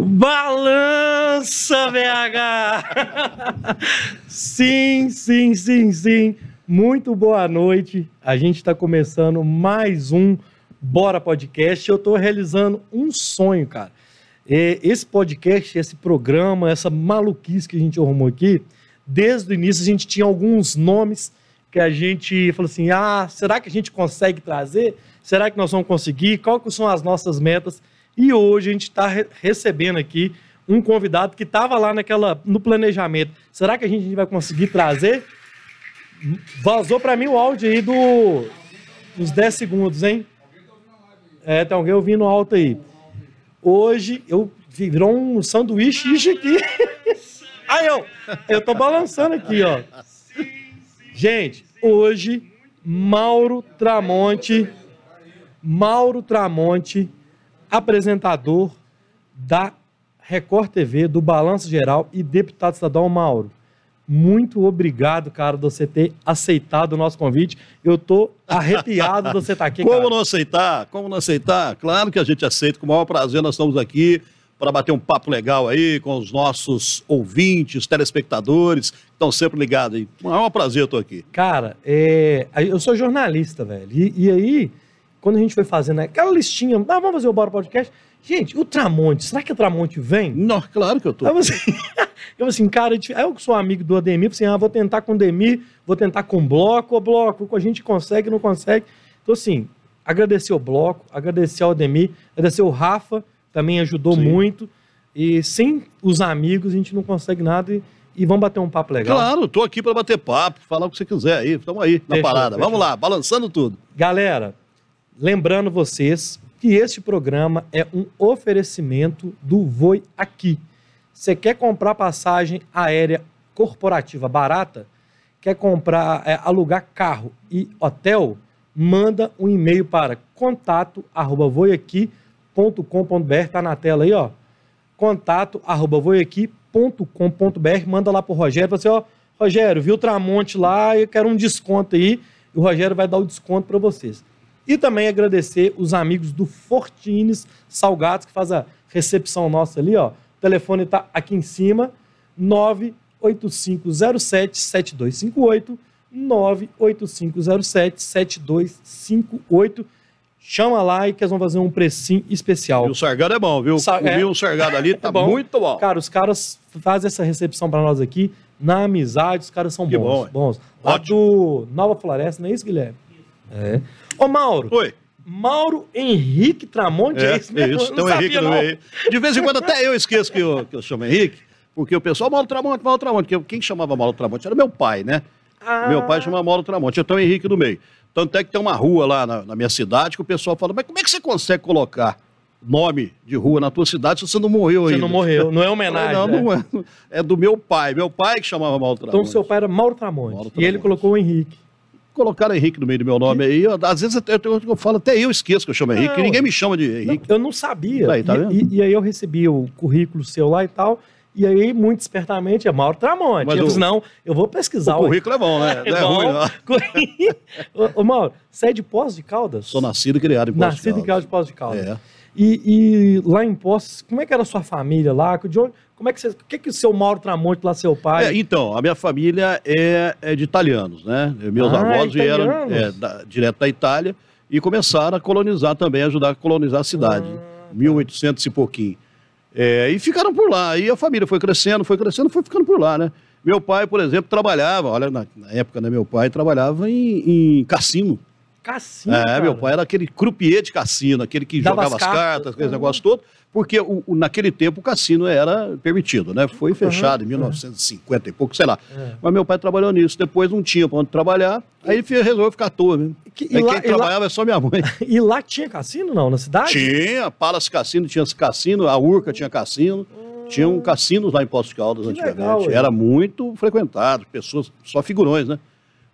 Balança, BH! sim, sim, sim, sim. Muito boa noite. A gente está começando mais um Bora Podcast. Eu estou realizando um sonho, cara. Esse podcast, esse programa, essa maluquice que a gente arrumou aqui, desde o início a gente tinha alguns nomes que a gente falou assim: ah, será que a gente consegue trazer? Será que nós vamos conseguir? Quais são as nossas metas? E hoje a gente está re recebendo aqui um convidado que estava lá naquela, no planejamento. Será que a gente vai conseguir trazer? Vazou para mim o áudio aí do, dos 10 segundos, hein? É, tem alguém ouvindo alto aí. Hoje eu virou um sanduíche aqui. Aí eu, eu tô balançando aqui, ó. Gente, hoje Mauro Tramonte, Mauro Tramonte apresentador da Record TV, do Balanço Geral e deputado estadual Mauro. Muito obrigado, cara, de você ter aceitado o nosso convite. Eu tô arrepiado de você estar tá aqui, Como cara. não aceitar? Como não aceitar? Claro que a gente aceita, com o maior prazer nós estamos aqui para bater um papo legal aí com os nossos ouvintes, telespectadores, que estão sempre ligados aí. É um prazer eu tô aqui. Cara, é... eu sou jornalista, velho, e, e aí quando a gente foi fazendo aquela listinha, ah, vamos fazer o Bora Podcast. Gente, o Tramonte, será que o Tramonte vem? Não, claro que eu tô. Aí eu assim, eu assim cara, eu que sou amigo do Ademir, assim, ah, vou tentar com o Ademir, vou tentar com o Bloco, o Bloco, a gente consegue, não consegue. Então, assim, agradecer o Bloco, agradecer ao Ademir, agradecer o Rafa, também ajudou Sim. muito. E sem os amigos a gente não consegue nada e, e vamos bater um papo legal. Claro, tô aqui para bater papo, falar o que você quiser aí. Estamos aí na fechou, parada. Fechou. Vamos lá, balançando tudo. Galera, Lembrando vocês que este programa é um oferecimento do Voi Aqui. Você quer comprar passagem aérea corporativa barata? Quer comprar, é, alugar carro e hotel? Manda um e-mail para contato@voiaqui.com.br, tá na tela aí, ó. contato@voiaqui.com.br, manda lá pro Rogério, fala assim, ó, Rogério, viu o Tramonte lá, eu quero um desconto aí, e o Rogério vai dar o desconto para vocês. E também agradecer os amigos do Fortines Salgados, que faz a recepção nossa ali, ó. O telefone está aqui em cima, 98507-7258, 98507-7258. Chama lá e que eles vão fazer um precinho especial. E o sargado é bom, viu? Sa é, o sargado ali tá é bom. muito bom. Cara, os caras fazem essa recepção para nós aqui, na amizade, os caras são que bons. Bom, bons. Lá Ótimo. do Nova Floresta, não é isso, Guilherme? É. Ô, Mauro. Oi. Mauro Henrique Tramonte, é, é isso mesmo? Isso, tem o Henrique no meio. De vez em quando até eu esqueço que eu, que eu chamo Henrique, porque o pessoal, Mauro Tramonte, Mauro Tramonte, porque quem chamava Mauro Tramonte era meu pai, né? Ah. Meu pai chamava Mauro Tramonte, então Henrique no meio. Tanto é que tem uma rua lá na, na, minha cidade que o pessoal fala, mas como é que você consegue colocar nome de rua na tua cidade se você não morreu ainda? Você não morreu, não é homenagem. Não, não é. É do meu pai, meu pai que chamava Mauro Tramonte. Então seu pai era Mauro Tramonte, Mauro Tramonte. e ele colocou o Henrique colocaram Henrique no meio do meu nome aí. Eu, às vezes eu, eu, eu, falo, até eu esqueço que eu chamo Henrique, não, ninguém me chama de Henrique. Não, eu não sabia. Aí, tá e, e, e, aí eu recebi o currículo seu lá e tal. E aí, muito espertamente, é Mauro Tramonte. Mas eu disse, não, eu vou pesquisar. O currículo é bom, né? É, é ruim, não. ô, ô, Mauro, você é de Poços de Caldas? Sou nascido e criado em Poços nascido de Caldas. Nascido e criado em Poços de Caldas. É. E, e, lá em Poços, como é que era a sua família lá? De onde, como é que você, o que é que o seu Mauro Tramonte lá, seu pai? É, então, a minha família é, é de italianos, né? Meus ah, avós vieram é, da, direto da Itália e começaram a colonizar também, ajudar a colonizar a cidade, ah, 1800 tá. e pouquinho. É, e ficaram por lá. E a família foi crescendo, foi crescendo, foi ficando por lá, né? Meu pai, por exemplo, trabalhava, olha, na, na época, né, meu pai trabalhava em, em cassino. Cassino. É, cara. meu pai era aquele croupier de cassino, aquele que Dava jogava as cartas, cartas aquele negócio todo, porque o, o, naquele tempo o cassino era permitido, né? Foi fechado uhum, em 1950 é. e pouco, sei lá. É. Mas meu pai trabalhou nisso, depois não tinha para onde trabalhar, aí ele resolveu ficar à toa mesmo. Que, aí lá, quem trabalhava lá, é só minha mãe. E lá tinha cassino, não, na cidade? Tinha, Palace Cassino tinha cassino, a Urca tinha cassino. Tinham um cassinos lá em Poços de Caldas que antigamente. Legal, era muito frequentado, pessoas, só figurões, né?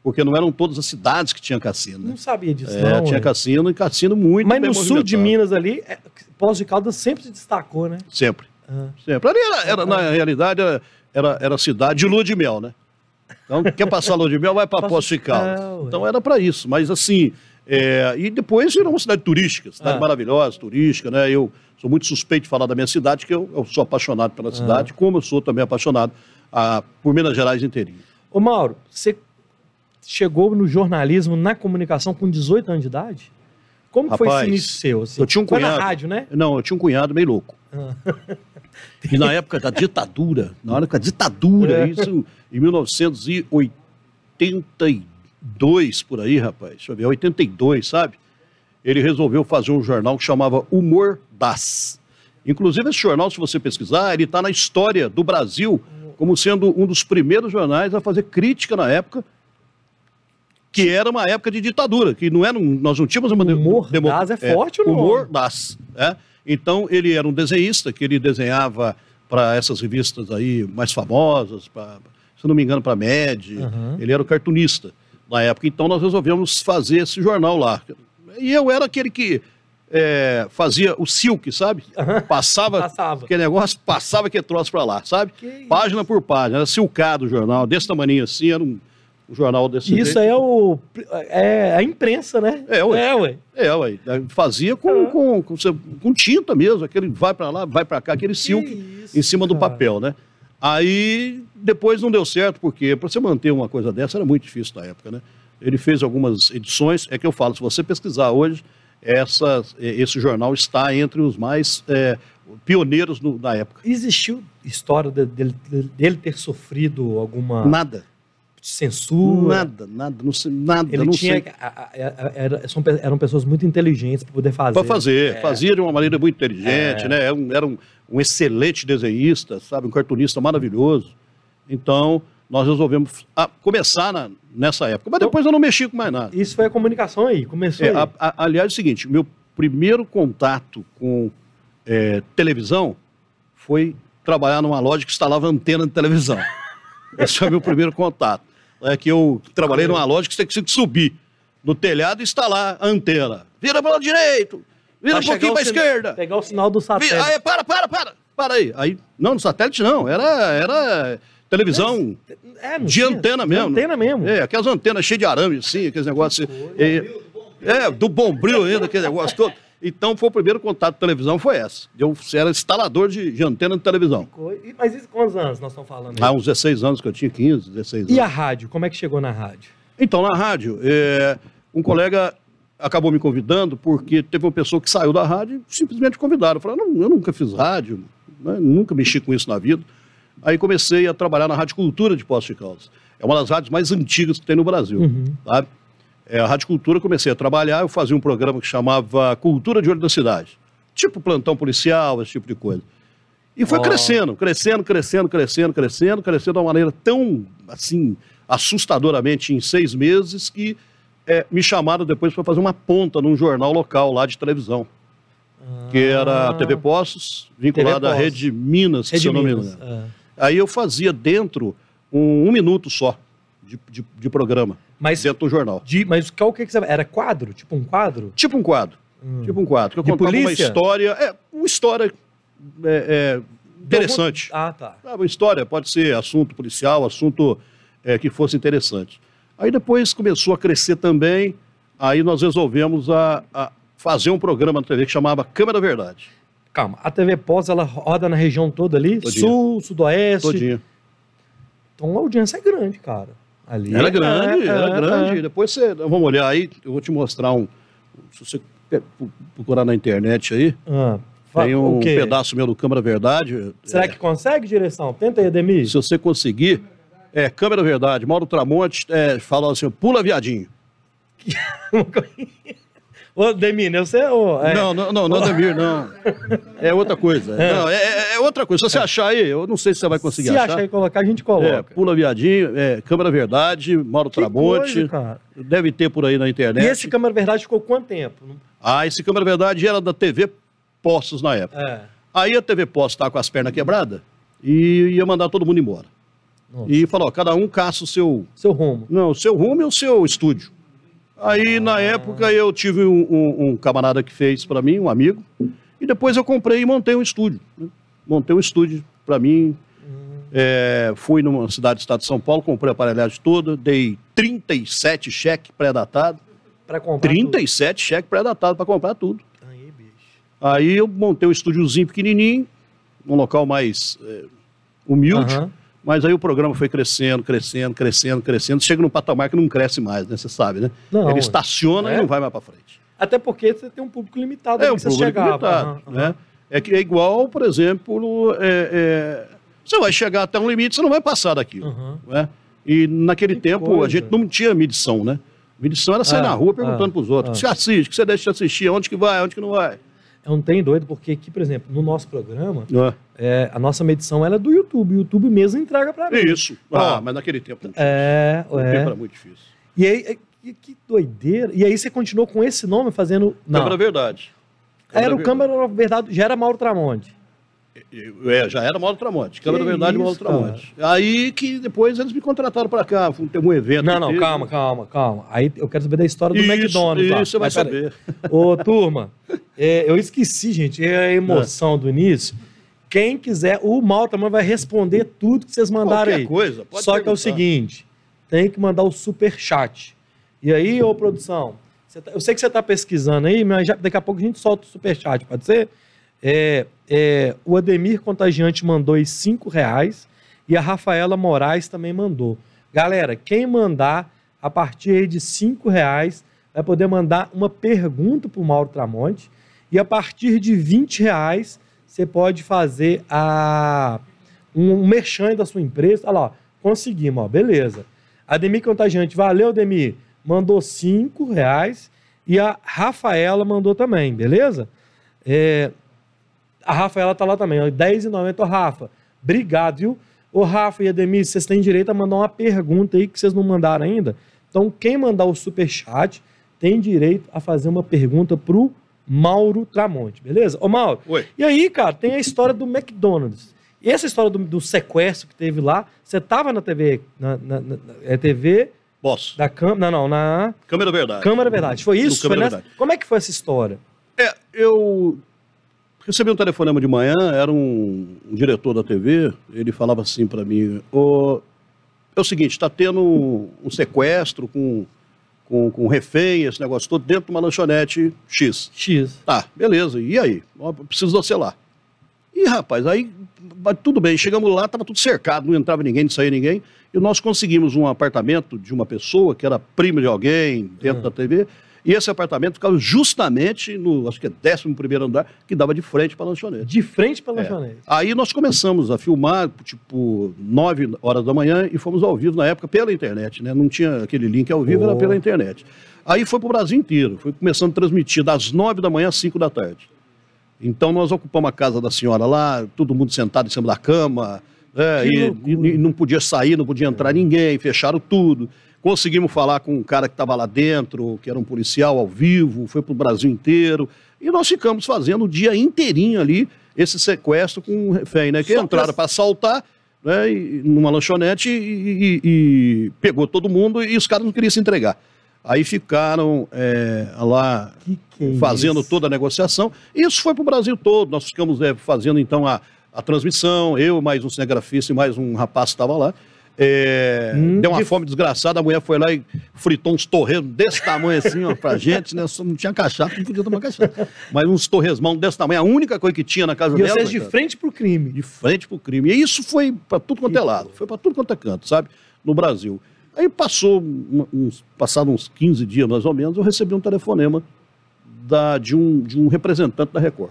Porque não eram todas as cidades que tinham cassino. Né? Não sabia disso, é, não. Tinha cassino e cassino muito Mas no sul de Minas ali, é, Poços de Caldas sempre se destacou, né? Sempre. Ah. Sempre. Ali era, era na realidade, era, era, era cidade de lua de mel, né? Então, quer passar lua de mel, vai para Poços de Caldas. Então era para isso. Mas assim, É, e depois virou uma cidade turística, cidade ah. maravilhosa, turística, né? Eu sou muito suspeito de falar da minha cidade, que eu, eu sou apaixonado pela ah. cidade, como eu sou também apaixonado a, ah, por Minas Gerais inteirinho. Ô Mauro, você chegou no jornalismo, na comunicação com 18 anos de idade? Como Rapaz, foi esse início seu? Assim? Eu tinha um foi cunhado. na rádio, né? Não, eu tinha um cunhado meio louco. Ah. E na época da ditadura, na hora da ditadura, é. isso em 1982, por aí, rapaz, deixa eu ver, 82, sabe? Ele resolveu fazer um jornal que chamava Humor Das. Inclusive, esse jornal, se você pesquisar, ele está na história do Brasil como sendo um dos primeiros jornais a fazer crítica na época, que era uma época de ditadura, que não era, nós não tínhamos uma humor das é forte, é? Humor das, é. Então ele era um desenhista que ele desenhava para essas revistas aí mais famosas, pra, se não me engano para Med. Uhum. Ele era o cartunista na época. Então nós resolvemos fazer esse jornal lá. E eu era aquele que é, fazia o silk, sabe? Uhum. Passava, passava aquele negócio, passava aquele troço para lá, sabe? Página por página, era silcado o jornal, desse tamanho assim, era um, um jornal desse Isso jeito. é o é a imprensa, né? É, ué. É, ué. É, ué. Fazia com, uhum. com, com, com, tinta mesmo, aquele vai para lá, vai para cá, aquele silk isso, em cima cara. do papel, né? Aí depois não deu certo, porque para você manter uma coisa dessa era muito difícil na época, né? Ele fez algumas edições, é que eu falo, se você pesquisar hoje, essa, esse jornal está entre os mais é, pioneiros no, na época. Existiu história dele, dele ter sofrido alguma. Nada censura. Nada, nada, não sei, nada. Ele não tinha, sei. Era, eram pessoas muito inteligentes para poder fazer. Para fazer, é. fazia de uma maneira muito inteligente, é. né? Era, um, era um, um, excelente desenhista, sabe? Um cartunista maravilhoso. Então, nós resolvemos a, começar na, nessa época. Mas então, depois eu não mexi com mais nada. Isso foi a comunicação aí, começou é, aí. A, aliás, é o seguinte, meu primeiro contato com é, televisão foi trabalhar numa loja que instalava antena de televisão. Esse foi o meu primeiro contato. É que eu trabalhei numa loja que você tinha que subir no telhado e instalar a antena. Vira para o direito, vira um pouquinho para a esquerda. Pegar o sinal do satélite. Vira, aí, para, para, para, para aí. aí. Não, no satélite não, era, era televisão é, de tinha, antena mesmo. Antena mesmo. É, aquelas antenas cheias de arame, assim, aqueles negócios. É, é, do bombril ainda, aquele negócio todo. Então, foi o primeiro contato com televisão, foi essa. Eu era instalador de, de antena de televisão. Mas isso, quantos anos nós estamos falando? Há uns 16 anos que eu tinha, 15, 16 anos. E a rádio? Como é que chegou na rádio? Então, na rádio, é, um colega acabou me convidando porque teve uma pessoa que saiu da rádio e simplesmente convidaram. Eu falei, não, eu nunca fiz rádio, né, nunca mexi com isso na vida. Aí comecei a trabalhar na Rádio Cultura de Poços de Caldas. É uma das rádios mais antigas que tem no Brasil, uhum. sabe? É, a Rádio Cultura, comecei a trabalhar, eu fazia um programa que chamava Cultura de Olho da Cidade. Tipo plantão policial, esse tipo de coisa. E foi oh. crescendo, crescendo, crescendo, crescendo, crescendo, crescendo de uma maneira tão, assim, assustadoramente em seis meses que é, me chamaram depois para fazer uma ponta num jornal local lá de televisão. Ah. Que era a TV Poços, vinculada à Rede Minas, Rede se eu não me engano. É. Aí eu fazia dentro um, um minuto só de, de, de programa. Mas, dentro do jornal. De, mas qual que, é que você... Era quadro? Tipo um quadro? Tipo um quadro. Hum. Tipo um quadro. Que eu de contava polícia? uma história. É, uma história é, é, interessante. Ah, tá. Ah, uma história, pode ser assunto policial, assunto é, que fosse interessante. Aí depois começou a crescer também, aí nós resolvemos a, a fazer um programa na TV que chamava Câmara Verdade. Calma, a TV Pós, ela roda na região toda ali? Todinha. Sul, sudoeste? Todinha. Então a audiência é grande, cara. Ali era grande, é, era é, grande. É. Depois você. Vamos olhar aí, eu vou te mostrar um. Se você procurar na internet aí. Ah, tem um pedaço meu do Câmara Verdade. Será é, que consegue, direção? Tenta aí, Ademir. Se você conseguir. É, Câmara Verdade, Mauro Tramonte é, fala assim: pula viadinho. Ô, Demir, você é o. É... Não, não, não, não é Demir, não. É outra coisa. É. Não, é, é, é, outra coisa. Se você achar aí, eu não sei se você vai conseguir se achar. Se achar e colocar, a gente coloca. É, Pula Viadinho, é, Câmara Verdade, Mauro que Tramonte. Coisa, Deve ter por aí na internet. E esse Câmara Verdade ficou quanto tempo? Ah, esse Câmara Verdade era da TV Postos na época. É. Aí a TV Postos estava com as pernas quebradas e ia mandar todo mundo embora. Nossa. E falou, cada um caça o seu... Seu rumo. Não, o seu rumo e o seu estúdio. Aí, na época, eu tive um, um, um camarada que fez para mim, um amigo, e depois eu comprei e montei um estúdio. Né? Montei um estúdio para mim. É, fui numa cidade do estado de São Paulo, comprei a aparelhagem toda, dei 37 cheques pré-datados para comprar 37 cheques pré-datados para comprar tudo. Aí, bicho. Aí eu montei um estúdiozinho pequenininho, num local mais é, humilde. Uhum. Mas aí o programa foi crescendo, crescendo, crescendo, crescendo. Chega num patamar que não cresce mais, né? Você sabe, né? Não, Ele estaciona é? e não vai mais para frente. Até porque você tem um público limitado. É, um público chegava. limitado, uhum. né? É que é igual, por exemplo, é, é, você vai chegar até um limite, você não vai passar daquilo. Uhum. Né? E naquele que tempo coisa. a gente não tinha medição, né? Medição era sair ah, na rua perguntando ah, para os outros: ah. que você assiste, que você deixa de assistir, onde que vai, onde que não vai. É um tem doido, porque aqui, por exemplo, no nosso programa, é. É, a nossa medição ela é do YouTube. O YouTube mesmo entrega para mim. Isso. Ah, mas naquele tempo não tinha. É, é. era muito difícil. E aí, que doideira. E aí você continuou com esse nome fazendo. Não. Câmara Verdade. Câmara era o Câmara Verdade, já era Mauro Tramonte. É, já era Mauro Tramonte. Câmara Verdade, Mauro Tramonte. Aí que depois eles me contrataram para cá, teve um evento. Não, não, calma, calma, calma. Aí eu quero saber da história do isso, McDonald's. Isso, você vai saber. Ô, turma, é, eu esqueci, gente, é a emoção é. do início. Quem quiser, o Mauro Tramonte vai responder tudo que vocês mandaram Qualquer aí. coisa, pode Só perguntar. que é o seguinte, tem que mandar o super chat. E aí, ô produção, tá, eu sei que você está pesquisando aí, mas já, daqui a pouco a gente solta o superchat, pode ser? É, é, o Ademir Contagiante mandou aí cinco reais e a Rafaela Moraes também mandou. Galera, quem mandar a partir de cinco reais vai poder mandar uma pergunta para o Mauro Tramonte e a partir de 20 reais você pode fazer a, um, um merchan da sua empresa. Olha lá, conseguimos, ó, beleza. Ademir Contagiante, valeu, Ademir mandou cinco reais e a Rafaela mandou também, beleza? É, a Rafaela tá lá também, R$10,90. Ô, Rafa, obrigado, viu? Ô, Rafa e Ademir, vocês têm direito a mandar uma pergunta aí que vocês não mandaram ainda. Então, quem mandar o super chat tem direito a fazer uma pergunta pro Mauro Tramonte, beleza? Ô, Mauro. Oi. E aí, cara, tem a história do McDonald's. E essa história do, do sequestro que teve lá, você tava na TV, na, na, na é TV Posso. Da câmera. Não, não, na. Câmera Verdade. Câmera Verdade. Foi isso? Foi nessa... Como é que foi essa história? É, eu recebi um telefonema de manhã, era um, um diretor da TV, ele falava assim para mim: oh, é o seguinte, está tendo um sequestro com, com, com refém, esse negócio todo, dentro de uma lanchonete X. X. Tá, beleza. E aí? Preciso de você lá. E, rapaz, aí tudo bem, chegamos lá, estava tudo cercado, não entrava ninguém, não saía ninguém. E nós conseguimos um apartamento de uma pessoa que era prima de alguém dentro uhum. da TV. E esse apartamento ficava justamente no, acho que é 11 andar, que dava de frente para a lanchonete. De frente para a é. lanchonete. Aí nós começamos a filmar, tipo, 9 horas da manhã e fomos ao vivo na época pela internet, né? Não tinha aquele link ao vivo, oh. era pela internet. Aí foi para o Brasil inteiro, foi começando a transmitir das 9 da manhã às 5 da tarde. Então nós ocupamos a casa da senhora lá, todo mundo sentado em cima da cama, é, e, e, não podia sair, não podia entrar ninguém, fecharam tudo. Conseguimos falar com um cara que estava lá dentro, que era um policial ao vivo, foi para o Brasil inteiro. E nós ficamos fazendo o dia inteirinho ali esse sequestro com um refém, né? Que Só entraram para assaltar né, numa lanchonete e, e, e, pegou todo mundo e os caras não queriam se entregar. Aí ficaram é, lá que que é fazendo isso? toda a negociação. Isso foi para o Brasil todo. Nós ficamos é, fazendo então a, a transmissão, eu, mais um cinegrafista e mais um rapaz que estava lá. É, hum, deu uma que... fome desgraçada, a mulher foi lá e fritou uns torresmos desse tamanho assim, ó, pra gente, né? Não tinha cachaça, não podia tomar cachaça. Mas uns torresmão desse tamanho, a única coisa que tinha na casa e dela. E vocês de frente pro crime. De frente pro crime. E isso foi para tudo quanto é lado, foi para tudo quanto é canto, sabe? No Brasil. Aí passou, uns, passados uns 15 dias mais ou menos, eu recebi um telefonema da, de, um, de um representante da Record.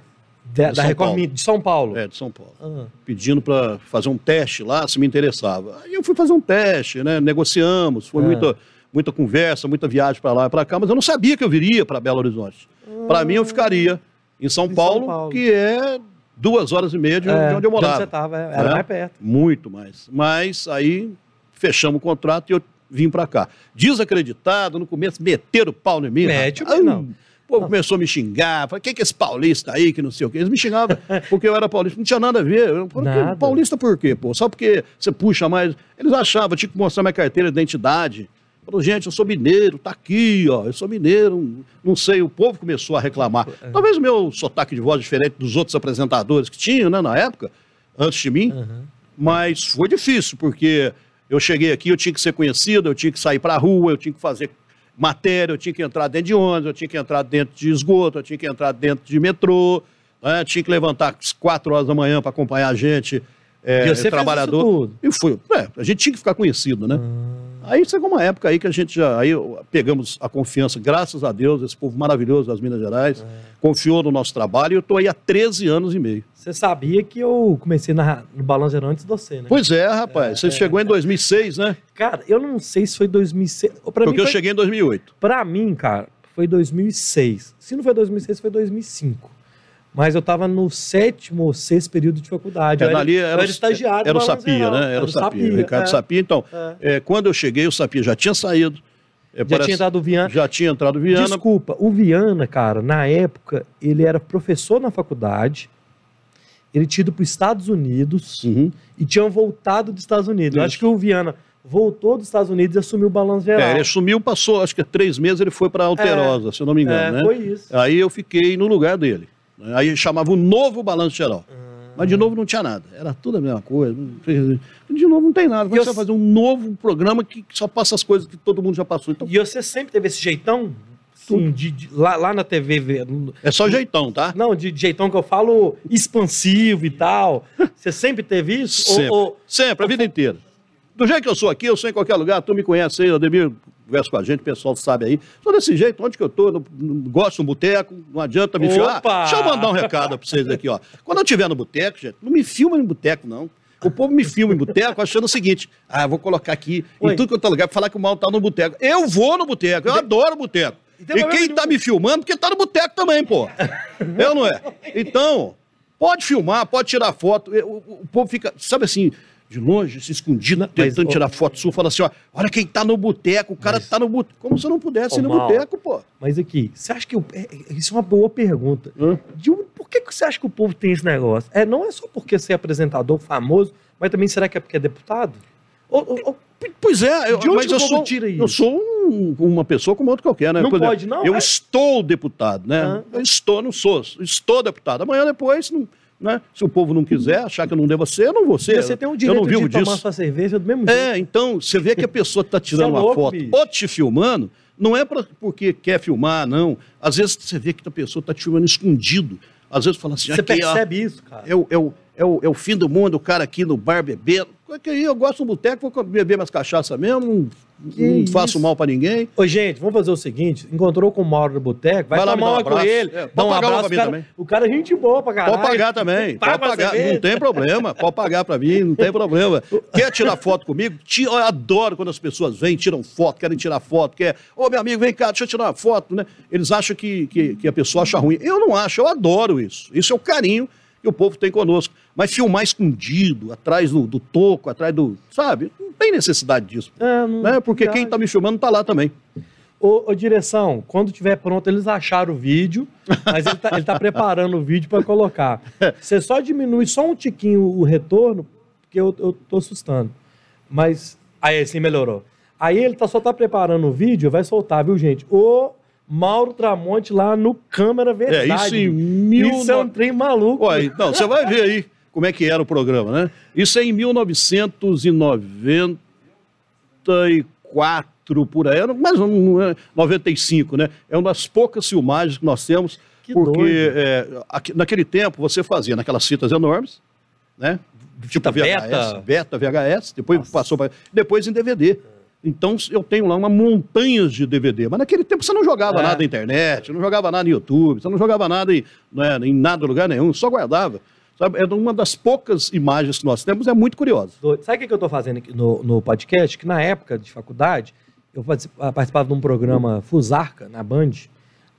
De, da Record Paulo. de São Paulo? É, de São Paulo. Ah. Pedindo para fazer um teste lá, se me interessava. Aí eu fui fazer um teste, né? Negociamos, foi é. muita, muita conversa, muita viagem para lá e para cá, mas eu não sabia que eu viria para Belo Horizonte. Ah. Para mim, eu ficaria em São, em Paulo, São Paulo, que é duas horas e meia de, é, de onde eu morava. Onde você estava, é, era né? mais perto. Muito mais. Mas aí fechamos o contrato e eu vim para cá. Desacreditado, no começo meteram o pau em mim. Mete, não povo começou a me xingar. Falei, quem que é esse paulista aí que não sei o quê? Eles me xingavam porque eu era paulista. Não tinha nada a ver. Eu falei, nada. paulista por quê, pô? Só porque você puxa mais. Eles achavam, tinha que mostrar minha carteira de identidade. Falou, gente, eu sou mineiro, tá aqui, ó, eu sou mineiro, não sei, o povo começou a reclamar. É. Talvez o meu sotaque de voz diferente dos outros apresentadores que tinham, né, na época, antes de mim, uhum. mas foi difícil, porque eu cheguei aqui, eu tinha que ser conhecido, eu tinha que sair pra rua, eu tinha que fazer matéria, eu tinha que entrar dentro de ônibus, eu tinha que entrar dentro de esgoto, eu tinha que entrar dentro de metrô, né? tinha que levantar às quatro horas da manhã para acompanhar a gente, é, e você trabalhador. Fez isso tudo. E fui. É, a gente tinha que ficar conhecido, né? Aí chegou uma época aí que a gente já. Aí pegamos a confiança, graças a Deus, esse povo maravilhoso das Minas Gerais, é. confiou no nosso trabalho e eu estou aí há 13 anos e meio. Você sabia que eu comecei na, no Balanço antes de você, né? Pois é, rapaz. É, você é, chegou em 2006, né? Cara, eu não sei se foi 2006. Pra Porque mim foi, eu cheguei em 2008. Pra mim, cara, foi 2006. Se não foi 2006, foi 2005. Mas eu estava no sétimo ou sexto período de faculdade. É, eu ali era, era estagiário. Era o Sapia, né? Era, era o Sapia, Sapia Ricardo é. Sapia. Então, é. é. quando eu cheguei, o Sapia já tinha saído. É, já parece, tinha entrado o Viana. Já tinha entrado o Viana. Desculpa, o Viana, cara, na época, ele era professor na faculdade, ele tinha ido para os Estados Unidos uhum. e tinham voltado dos Estados Unidos. Eu acho que o Viana voltou dos Estados Unidos e assumiu o balanço geral. É, ele assumiu, passou, acho que três meses ele foi para Alterosa, é, se eu não me engano, é, né? Foi isso. Aí eu fiquei no lugar dele. Aí chamava o novo balanço geral. Mas de novo não tinha nada. Era tudo a mesma coisa. De novo não tem nada. Como você vai fazer um novo programa que só passa as coisas que todo mundo já passou? Então... E você sempre teve esse jeitão? Sim, de, de, lá, lá na TV. É só jeitão, tá? Não, de, de jeitão que eu falo expansivo e tal. Você sempre teve isso? Sempre. Ou, ou... sempre, a vida inteira. Do jeito que eu sou aqui, eu sou em qualquer lugar, tu me conhece aí, Ademir conversa com a gente, o pessoal sabe aí. Sou desse jeito, onde que eu tô, não, não gosto do boteco, não adianta me filmar. Deixa eu mandar um recado pra vocês aqui, ó. Quando eu estiver no boteco, gente, não me filma em boteco, não. O povo me filma em boteco achando o seguinte: ah, vou colocar aqui Oi. em tudo que eu tô lugar pra falar que o mal tá no boteco. Eu vou no boteco, eu adoro boteco. E, e quem tá me filmando, porque tá no boteco também, pô. eu não é? Então, pode filmar, pode tirar foto. O, o, o povo fica, sabe assim, de longe, se escondido, tentando tirar foto sua, fala assim, ó, olha quem tá no boteco, o cara mas, tá no boteco. Como se eu não pudesse ir no boteco, pô. Mas aqui, você acha que... É, isso é uma boa pergunta. De, por que, que você acha que o povo tem esse negócio? É, não é só porque você é apresentador famoso, mas também será que é porque é deputado? Ou, ou, pois é, eu, mas eu sou, eu sou um, uma pessoa como outro qualquer, né? Não pode, não? Eu é? estou deputado, né? Eu estou, não sou. Estou deputado. Amanhã depois... Não, né? Se o povo não quiser, achar que eu não devo ser, eu não vou ser. Você tem o direito de tomar disso. sua cerveja do mesmo jeito. É, então, você vê que a pessoa está tirando é louco, uma foto bicho. ou te filmando, não é pra, porque quer filmar, não. Às vezes você vê que a pessoa está te filmando escondido. Às vezes fala assim, você percebe isso, cara. É é, é, o, é o fim do mundo, o cara aqui no bar bebendo. Eu gosto do boteco, vou beber mais cachaça mesmo, não, não faço mal para ninguém. Ô, gente, vamos fazer o seguinte: encontrou com o Mauro do Boteco, vai, vai tomar uma um com ele. É, dá um abraço. Cara, também. O cara é gente boa pra caralho. Pode pagar também. Pode pagar, não tem problema. Pode pagar para mim, não tem problema. Quer tirar foto comigo? Eu adoro quando as pessoas vêm, tiram foto, querem tirar foto, quer. Ô, meu amigo, vem cá, deixa eu tirar uma foto, né? Eles acham que, que, que a pessoa acha ruim. Eu não acho, eu adoro isso. Isso é o carinho que o povo tem conosco. Mas filmar escondido, atrás do, do toco, atrás do. Sabe? Não tem necessidade disso. É, não, né? Porque quem está me filmando está lá também. Ô, ô, direção, quando tiver pronto, eles acharam o vídeo, mas ele está tá preparando o vídeo para colocar. Você só diminui só um tiquinho o retorno, porque eu, eu tô assustando. Mas. Aí, assim melhorou. Aí ele tá, só tá preparando o vídeo, vai soltar, viu, gente? O Mauro Tramonte lá no Câmara Verdade. É, isso em mil... Isso é um trem maluco. Ué, então, você vai ver aí como é que era o programa, né? Isso é em 1994, por aí, mas 95, né? É uma das poucas filmagens que nós temos, que porque é, naquele tempo você fazia naquelas fitas enormes, né? Tipo VHS, beta. beta, VHS, depois Nossa. passou para... Depois em DVD. Então eu tenho lá uma montanha de DVD. Mas naquele tempo você não jogava é. nada na internet, não jogava nada no YouTube, você não jogava nada em, né, em nada lugar nenhum, só guardava. Sabe? É uma das poucas imagens que nós temos, é muito curiosa. Sabe o que eu estou fazendo aqui no, no podcast? Que na época de faculdade, eu participava de um programa Fusarca, na Band,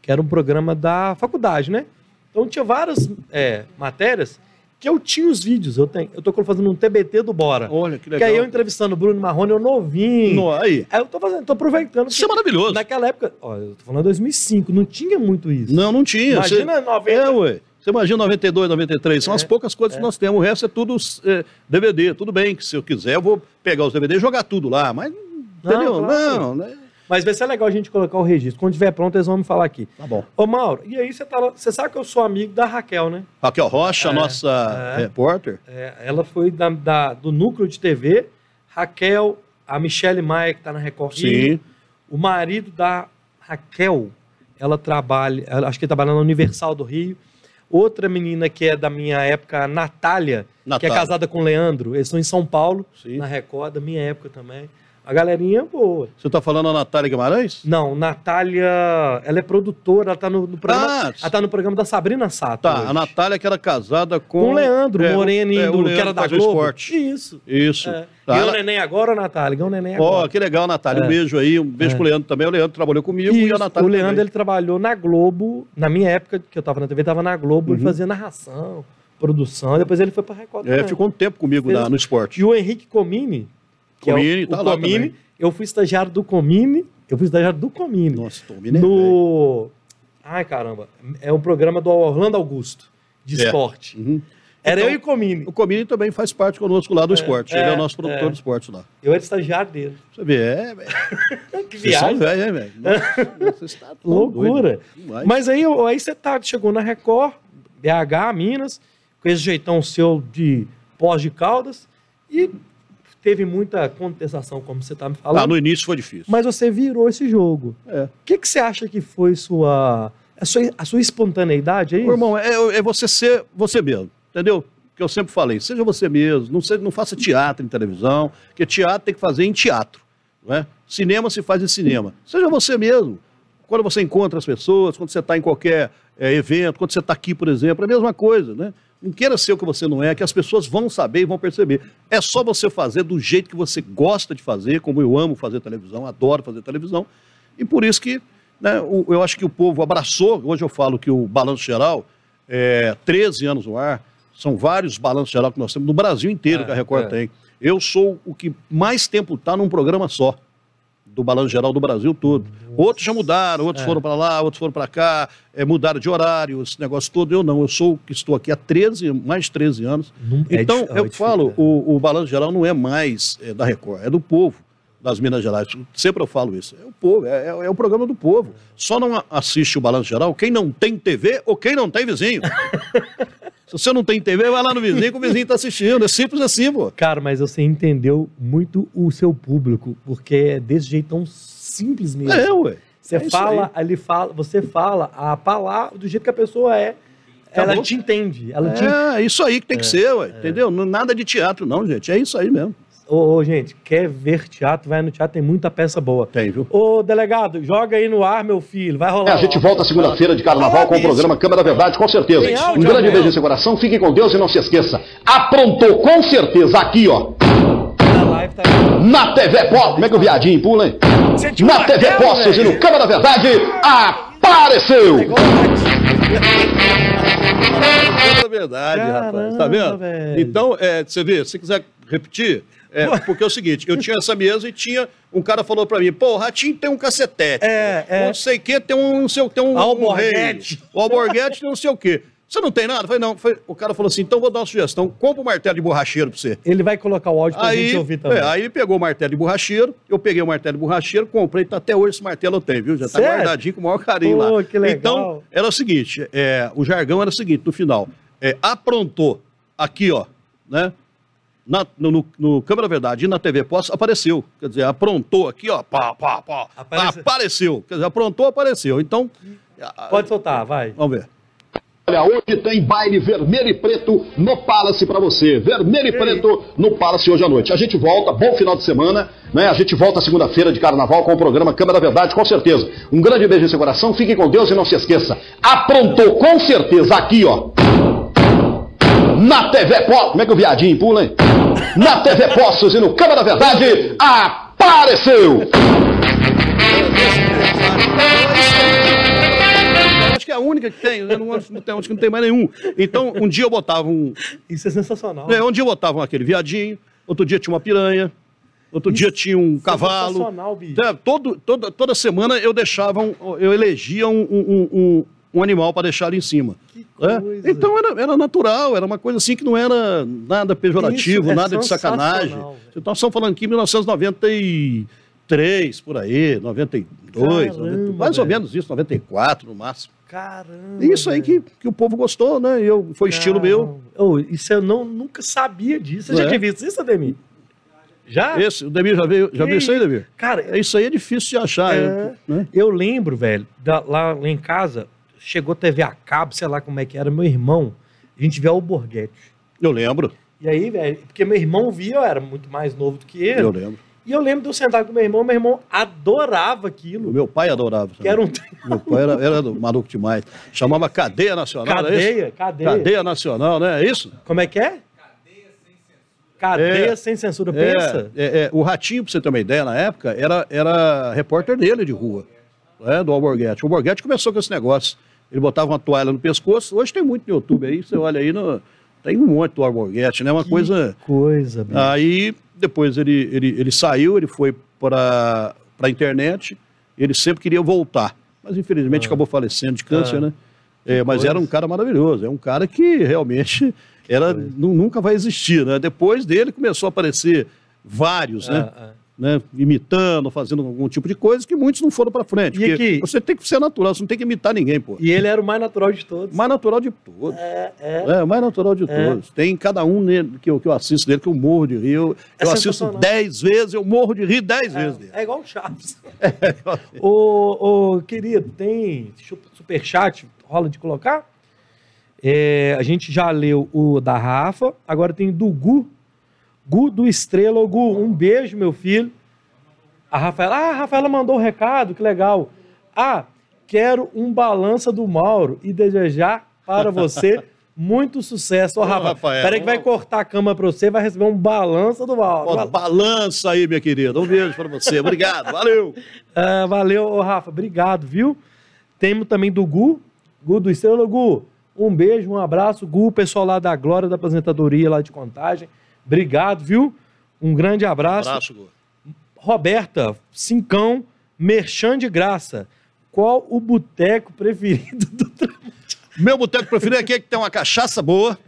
que era um programa da faculdade, né? Então tinha várias é, matérias que eu tinha os vídeos, eu tenho. Eu tô fazendo um TBT do Bora. Olha, que legal. Que aí eu entrevistando o Bruno Marrone, eu novinho. No, aí. Aí eu tô fazendo, tô aproveitando. Isso é maravilhoso. Naquela época, ó, eu tô falando 2005, não tinha muito isso. Não, não tinha. Imagina Você... 90. É, ué. Você imagina 92, 93, são é, as poucas coisas é. que nós temos, o resto é tudo é, DVD. Tudo bem que se eu quiser eu vou pegar os DVD e jogar tudo lá, mas não, entendeu? Claro. Não, né? Mas vai ser legal a gente colocar o registro. Quando estiver pronto, eles vão me falar aqui. Tá bom. Ô, Mauro, e aí você tá Você sabe que eu sou amigo da Raquel, né? Raquel Rocha, é, nossa é, repórter. É, ela foi da, da, do núcleo de TV. Raquel, a Michelle Maia, que está na Record Sim. o marido da Raquel, ela trabalha, ela, acho que trabalha na Universal do Rio. Outra menina que é da minha época, a Natália, que é casada com o Leandro. Eles estão em São Paulo, Sim. na Record, da minha época também. A galerinha é boa. Você está falando a Natália Guimarães? Não, Natália, ela é produtora, ela está no, no, programa, ah, ela tá no programa da Sabrina Sato. Tá, hoje. a Natália que era casada com... Com o Leandro, é, Moreno, é, o Leandro que era da Globo. Esporte. Isso. Isso. É. Tá. Ganhou o neném agora, Natália? Ganhou o neném agora. Ó, oh, que legal, Natália. É. Um beijo aí, um beijo é. pro Leandro também. O Leandro trabalhou comigo Isso. e a Natália O Leandro, também. ele trabalhou na Globo, na minha época, que eu estava na TV, estava na Globo, uhum. ele fazia narração, produção, depois ele foi pra Record. É, ficou um tempo comigo na, no esporte. E o Henrique Comini, que Comini, é o, tá o Comini, eu fui estagiário do Comine. Eu fui estagiário do Comine. Nossa, Comine No. Ai, caramba. É um programa do Orlando Augusto, de é. esporte. Uhum. Era então, eu e o Comine. O Comine também faz parte conosco lá do é, esporte. É, Ele é o nosso produtor é. de esporte lá. Eu era estagiário dele. Você vê, é, velho. que viagem. Velho, é, velho. Você está Loucura. Mas aí, aí você tá, chegou na Record, BH, Minas, com esse jeitão seu de pós de Caldas, e teve muita contestação, como você está me falando. Ah, no início foi difícil. Mas você virou esse jogo. É. O que, que você acha que foi sua a sua, a sua espontaneidade, é isso? irmão, é, é você ser você mesmo, entendeu? Que eu sempre falei, seja você mesmo, não, seja, não faça teatro em televisão, porque teatro tem que fazer em teatro, não é? Cinema se faz em cinema. Seja você mesmo. Quando você encontra as pessoas, quando você está em qualquer é, evento, quando você está aqui, por exemplo, é a mesma coisa, né? Não queira ser o que você não é, que as pessoas vão saber e vão perceber. É só você fazer do jeito que você gosta de fazer, como eu amo fazer televisão, adoro fazer televisão. E por isso que né, eu acho que o povo abraçou. Hoje eu falo que o Balanço Geral é 13 anos no ar. São vários balanços geral que nós temos no Brasil inteiro é, que a Record é. tem. Eu sou o que mais tempo está num programa só do Balanço Geral do Brasil todo. Outros já mudaram, outros é. foram para lá, outros foram para cá, é, mudaram de horário, esse negócio todo. Eu não, eu sou que estou aqui há 13, mais de 13 anos. Não, é então, é eu falo, é. o, o Balanço Geral não é mais é, da Record, é do povo das Minas Gerais. Sempre eu falo isso. É o povo, é, é, o programa do povo. Só não assiste o Balanço Geral quem não tem TV ou quem não tem vizinho. Se você não tem TV, vai lá no vizinho que o vizinho está assistindo. É simples assim, pô. Cara, mas você entendeu muito o seu público, porque é desse jeito tão simples mesmo. É, ué. Você é fala, ele fala, você fala a palavra do jeito que a pessoa é. Ela te entende. Ela é, te... isso aí que tem que é, ser, ué, é. entendeu? Nada de teatro, não, gente. É isso aí mesmo. Ô, ô, gente, quer ver teatro? Vai no teatro, tem muita peça boa. Tem, viu? Ô, delegado, joga aí no ar, meu filho. Vai rolar. É, a gente volta segunda-feira de carnaval com o programa Câmara da Verdade, com certeza. um grande beijo em seu coração, fiquem com Deus e não se esqueça. Aprontou com certeza aqui, ó. Tá... Na TV Pop, como é que o viadinho pula, hein? Na TV Postos e no Câmara da Verdade, apareceu! Verdade, Caramba, rapaz. Tá vendo? Velho. Então, é, você vê, se quiser repetir, é, porque é o seguinte, eu tinha essa mesa e tinha. Um cara falou pra mim, pô, o Ratinho tem um cacetete. É, é. Não sei o que, tem um, não sei, tem um. Alborguete. Um o Alborguete tem não sei o quê. Você não tem nada? Eu falei, não. O cara falou assim, então vou dar uma sugestão. Compra um martelo de borracheiro pra você. Ele vai colocar o áudio pra aí, gente ouvir também. É, aí ele pegou o martelo de borracheiro, eu peguei o martelo de borracheiro, comprei, tá, até hoje esse martelo eu tenho, viu? Já tá guardadinho com o maior carinho Pô, lá. Que legal. Então, era o seguinte, é, o jargão era o seguinte, no final, é, aprontou aqui, ó, né? Na, no, no, no Câmara Verdade e na TV Pós apareceu. Quer dizer, aprontou aqui, ó, pá, pá, pá, Aparece... apareceu. Quer dizer, aprontou, apareceu. Então. Pode soltar, vai. Vamos ver. Olha, hoje tem baile vermelho e preto no Palace para você. Vermelho e preto no Palace hoje à noite. A gente volta, bom final de semana, né? A gente volta segunda-feira de carnaval com o programa Câmara Verdade, com certeza. Um grande beijo em seu coração, fique com Deus e não se esqueça. Aprontou com certeza aqui, ó na TV Postos. Como é que o viadinho pula, hein? Na TV Postos e no Câmara da Verdade, apareceu! Acho que é a única que tem, eu não, não tem, acho que não tem mais nenhum. Então, um dia eu botava um. Isso é sensacional. É, um dia eu botava aquele viadinho, outro dia tinha uma piranha, outro Isso dia tinha um cavalo. Sensacional, bicho. É, todo, toda, toda semana eu deixava, um, eu elegia um, um, um animal para deixar ali em cima. É? Então era, era natural, era uma coisa assim que não era nada pejorativo, é nada de sacanagem. Então estamos falando aqui em 1993, por aí, 92, Caramba, 90, mais ou menos isso, 94 no máximo. Caramba! Isso aí que, que o povo gostou, né? Eu, foi Caramba. estilo meu. Oh, isso eu não, nunca sabia disso. Você é. já tinha visto isso, Ademir? Já? Esse, o Demir já viu, já isso aí, Demir? Cara, é, isso aí é difícil de achar. É, né? Eu lembro, velho, da, lá, lá, em casa, chegou TV a cabo, sei lá como é que era, meu irmão, a gente via o Borghetti. Eu lembro. E aí, velho, porque meu irmão via, eu era muito mais novo do que ele. Eu lembro. E eu lembro de eu sentar com meu irmão, meu irmão adorava aquilo. O meu pai adorava. Que era um... Meu pai era, era maluco demais. Chamava Cadeia Nacional, Cadeia, é cadeia. Cadeia Nacional, né? É isso? Como é que é? Cadeia é, sem censura, pensa. É, é, o Ratinho, pra você ter uma ideia, na época, era, era repórter dele de rua, né, do Alborguete. O Alborguete começou com esse negócio. Ele botava uma toalha no pescoço. Hoje tem muito no YouTube aí, você olha aí, no, tem um monte do Alborguete, né? Uma que coisa. Coisa, bicho. Aí, depois ele, ele, ele saiu, ele foi para a internet, ele sempre queria voltar. Mas infelizmente ah. acabou falecendo de câncer, ah. né? É, mas coisa. era um cara maravilhoso, é um cara que realmente era, nunca vai existir, né? Depois dele começou a aparecer vários, né? Ah, ah. Né, imitando, fazendo algum tipo de coisa que muitos não foram para frente. E aqui, você tem que ser natural, você não tem que imitar ninguém, pô. E ele era o mais natural de todos. Mais natural de todos. É, é. é o mais natural de é. todos. Tem cada um nele, que, eu, que eu assisto dele que eu morro de rir. Eu, é eu assisto dez vezes, eu morro de rir dez é, vezes dele. É igual o Chaves. É, ô, ô, querido, tem superchat, rola de colocar? É, a gente já leu o da Rafa, agora tem do Gu. Gu do Estrela. Gu, um beijo, meu filho. A Rafaela, ah, a Rafaela mandou um recado, que legal. Ah, quero um balança do Mauro e desejar para você muito sucesso. Ô, Rafa, Rafael, peraí que vai cortar a cama para você, vai receber um balança do Mauro. Ó, balança aí, minha querida. Um beijo para você. Obrigado, valeu. É, valeu, ô, Rafa. Obrigado, viu? Temos também do Gu, Gu do Estrela. Gu, um beijo, um abraço. Gu, pessoal lá da Glória da Aposentadoria, lá de Contagem. Obrigado, viu? Um grande abraço. Um abraço, Gu. Roberta, cincão, merchan de graça. Qual o boteco preferido do? Meu boteco preferido é aquele que tem uma cachaça boa,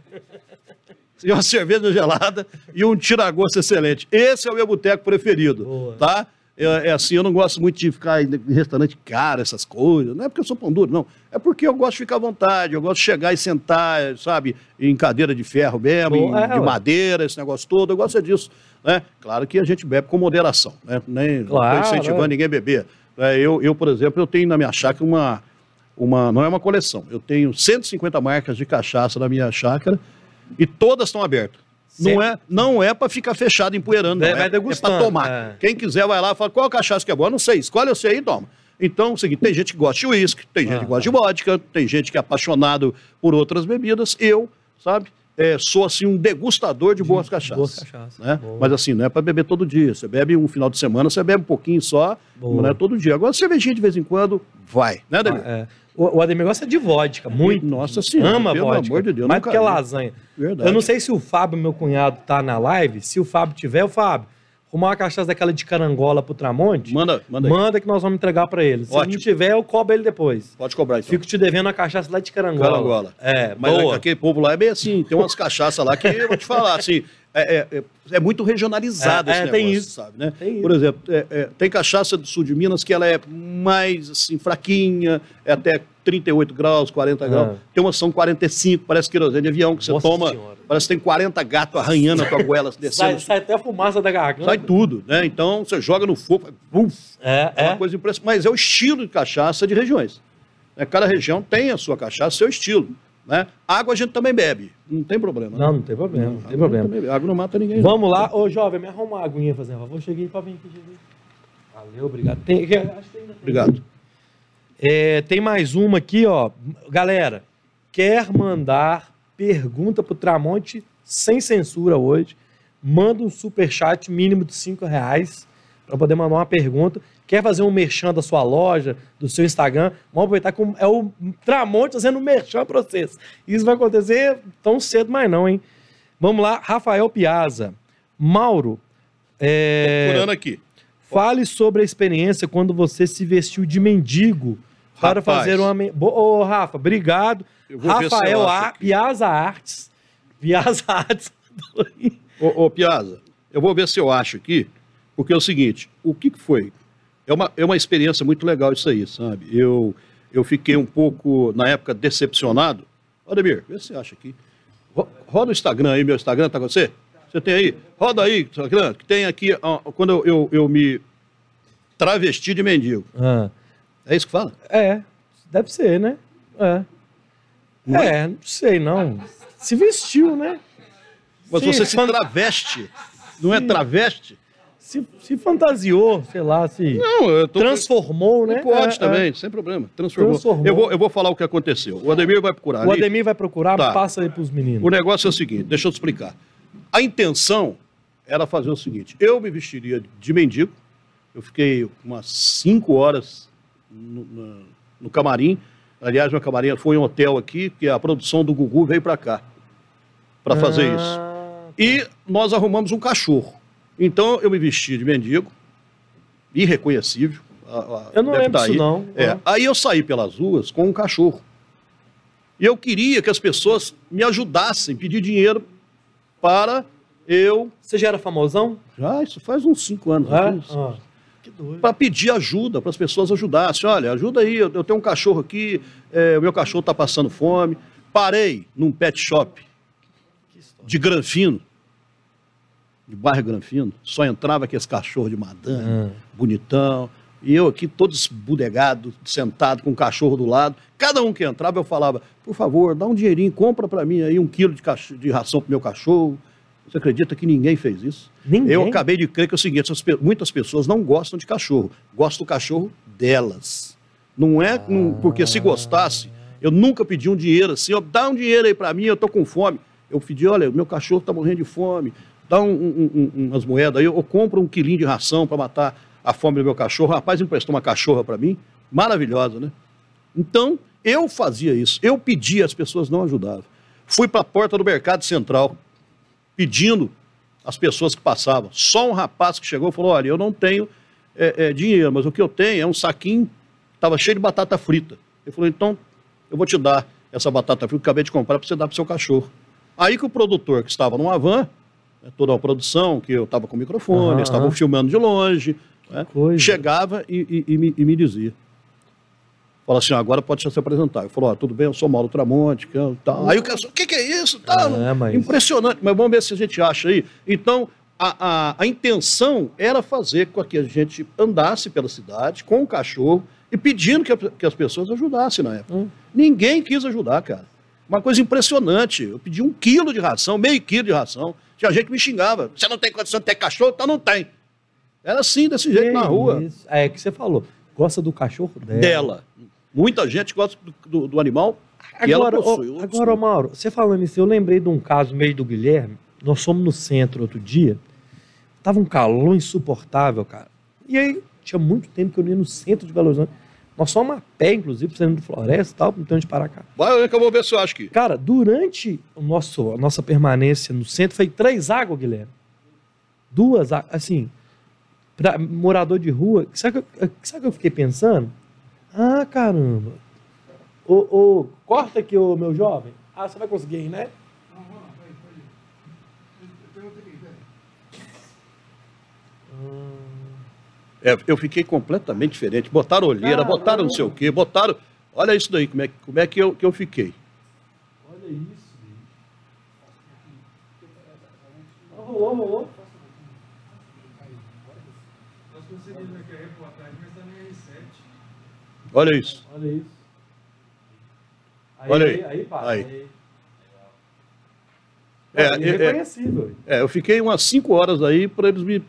e uma cerveja gelada e um tiragosto excelente. Esse é o meu boteco preferido, boa. tá? É, é, assim, eu não gosto muito de ficar em restaurante caro, essas coisas. Não é porque eu sou pão duro, não. É porque eu gosto de ficar à vontade, eu gosto de chegar e sentar, sabe, em cadeira de ferro mesmo, em, é, de madeira, esse negócio todo. Eu gosto disso. Né? Claro que a gente bebe com moderação, né? Nem claro, estou incentivando é. ninguém a beber. É, eu, eu, por exemplo, eu tenho na minha chácara uma, uma. Não é uma coleção. Eu tenho 150 marcas de cachaça na minha chácara e todas estão abertas. Não é, não é para ficar fechado empoeirando, é, não. É, é para tomar. É. Quem quiser vai lá e fala, qual cachaça que é boa? Não sei, escolhe você aí e toma. Então, é o seguinte, tem gente que gosta de uísque, tem gente ah, que gosta de vodka, tem gente que é apaixonado por outras bebidas. Eu, sabe, é, sou assim um degustador de, boas cachaças. Boas cachaças. Né? Mas assim, não é para beber todo dia. Você bebe um final de semana, você bebe um pouquinho só, Boa. não é todo dia. Agora, cervejinha de vez em quando, vai, né, Ademir? Ah, é. O, o Ademir gosta de vodka, muito. Nossa senhora. Ama pelo vodka. amor de Deus. Mais do que lasanha. Verdade. Eu não sei se o Fábio, meu cunhado, tá na live. Se o Fábio tiver, o Fábio, arrumar uma cachaça daquela de carangola pro Tramonte. Manda, manda. Manda que nós vamos entregar para ele. Se Ótimo. não tiver, eu cobro ele depois. Pode cobrar então. Fico te devendo a cachaça lá de carangola. Carangola. É, Mas boa. aquele povo lá é bem assim, tem umas cachaças lá que eu vou te falar, assim, é, é, é, é muito regionalizado é, esse é, negócio, tem isso. sabe, né? Tem Por exemplo, é, tem cachaça do sul de Minas que ela é mais, assim, fraquinha, é até 38 graus, 40 ah. graus. Tem uma são 45, parece querosene de avião que você Nossa toma. Senhora. Parece que tem 40 gatos arranhando a tua goela, descendo. Sai, sai, até a fumaça da garganta. Sai tudo, né? Então você joga no fogo, uf, é, é, uma coisa impressionante. Mas é o estilo de cachaça de regiões. Cada região tem a sua cachaça, seu estilo. Né? Água a gente também bebe, não tem problema. Né? Não, não tem problema, não, tem problema. Água não mata ninguém. Vamos não. lá, ô jovem, me arruma uma aguinha fazer um favor. Cheguei para vir aqui, cheguei. Valeu, obrigado. Tem, acho que ainda tem. Obrigado. É, tem mais uma aqui, ó. Galera, quer mandar pergunta pro Tramonte sem censura hoje? Manda um super chat mínimo de cinco reais para poder mandar uma pergunta. Quer fazer um merchan da sua loja, do seu Instagram? Vamos aproveitar que é o Tramonte fazendo um merchan para vocês. Isso vai acontecer tão cedo mais não, hein? Vamos lá, Rafael Piazza. Mauro. É... Procurando aqui. Fale sobre a experiência quando você se vestiu de mendigo para Rapaz, fazer uma. Ô, oh, Rafa, obrigado. Rafael A, Piazza Artes. Piazza Artes. ô, ô, Piazza, eu vou ver se eu acho aqui, porque é o seguinte: o que, que foi? É uma, é uma experiência muito legal isso aí, sabe? Eu, eu fiquei um pouco, na época, decepcionado. Ademir, vê se você acha aqui. Roda o Instagram aí, meu Instagram, tá com você? Você tem aí? Roda aí, que tem aqui, ó, quando eu, eu, eu, me travesti de mendigo. Ah. É isso que fala? É, deve ser, né? É. Não é? é, não sei não. Se vestiu, né? Mas Sim, você se traveste, não é traveste? Se, se, fantasiou, sei lá, se não, transformou, né? Pode é, também, é. sem problema. Transformou. transformou. Eu, vou, eu vou falar o que aconteceu. O Ademir vai procurar. O ali. Ademir vai procurar, tá. passa aí para os meninos. O negócio é o seguinte, deixa eu te explicar. A intenção era fazer o seguinte: eu me vestiria de mendigo, eu fiquei umas cinco horas no, no, no camarim. Aliás, meu camarim foi um hotel aqui, que a produção do Gugu veio para cá para fazer ah. isso. E nós arrumamos um cachorro. Então eu me vesti de mendigo, irreconhecível. eu não lembro disso, não. É. Aí eu saí pelas ruas com um cachorro. E eu queria que as pessoas me ajudassem, pedir dinheiro para eu. Você já era famosão? Já, isso faz uns cinco anos. É? Ah, para pedir ajuda, para as pessoas ajudassem. Olha, ajuda aí, eu, eu tenho um cachorro aqui, é, o meu cachorro está passando fome. Parei num pet shop de Granfino de bairro Granfino, só entrava aqueles cachorros de madame, hum. bonitão, e eu aqui todo esbudegado, sentado com o cachorro do lado. Cada um que entrava eu falava, por favor, dá um dinheirinho, compra para mim aí um quilo de, de ração pro meu cachorro. Você acredita que ninguém fez isso? Ninguém? Eu acabei de crer que é o seguinte, muitas pessoas não gostam de cachorro, gostam do cachorro delas. Não é ah. porque se gostasse, eu nunca pedi um dinheiro assim, ó, dá um dinheiro aí para mim, eu tô com fome. Eu pedi, olha, meu cachorro está morrendo de fome, dá um, um, um, umas moedas aí, eu compro um quilinho de ração para matar a fome do meu cachorro. O rapaz emprestou uma cachorra para mim, maravilhosa, né? Então, eu fazia isso, eu pedia, as pessoas não ajudavam. Fui para a porta do Mercado Central, pedindo as pessoas que passavam. Só um rapaz que chegou falou: Olha, eu não tenho é, é, dinheiro, mas o que eu tenho é um saquinho, estava cheio de batata frita. Ele falou: Então, eu vou te dar essa batata frita que acabei de comprar para você dar para o seu cachorro. Aí que o produtor, que estava numa van, toda a produção, que eu estava com o microfone, uhum. estavam filmando de longe, né, chegava e, e, e, me, e, me, dizia. Fala assim, agora pode se apresentar. Eu falo, oh, tudo bem, eu sou Mauro Tramonte, que, tal. Uhum. Aí o cara o que, que é isso? Tá, é, mas... Impressionante, mas vamos ver se a gente acha aí. Então, a, a, a intenção era fazer com que a gente andasse pela cidade com o cachorro e pedindo que, a, que as pessoas ajudassem na época. Uhum. Ninguém quis ajudar, cara. Uma coisa impressionante. Eu pedi um quilo de ração, meio quilo de ração. Tinha gente que me xingava. Você não tem condição de ter cachorro? Então não tem. Era assim, desse jeito na rua. Isso. É que você falou. Gosta do cachorro dela. Dela. Muita gente gosta do, do, do animal que agora, ela possui. Ó, agora, Mauro, você falando isso, eu lembrei de um caso meio do Guilherme. Nós fomos no centro outro dia. Tava um calor insuportável, cara. E aí, tinha muito tempo que eu ia no centro de Belo Horizonte. Nós somos a pé, inclusive, saindo do floresta e tal, então de parar cá. Vai, que eu vou ver se eu acho que. Cara, durante o nosso, a nossa permanência no centro, foi três águas, Guilherme. Duas águas, assim, para morador de rua. Sabe o que eu fiquei pensando? Ah, caramba. Ô, ô, corta aqui, ô meu jovem. Ah, você vai conseguir ir, né? Não, não, peraí, peraí. Hum. É, eu fiquei completamente diferente. Botaram olheira, Caramba. botaram não sei o quê, botaram. Olha isso daí, como é, como é que, eu, que eu fiquei. Olha isso. Rolou, rolou. Nós conseguimos aqui a reportagem, mas está no R7. Olha isso. Olha isso. Aí, Olha aí. Aí, pá, aí. aí. É, é, é, é, eu fiquei umas 5 horas aí para eles me.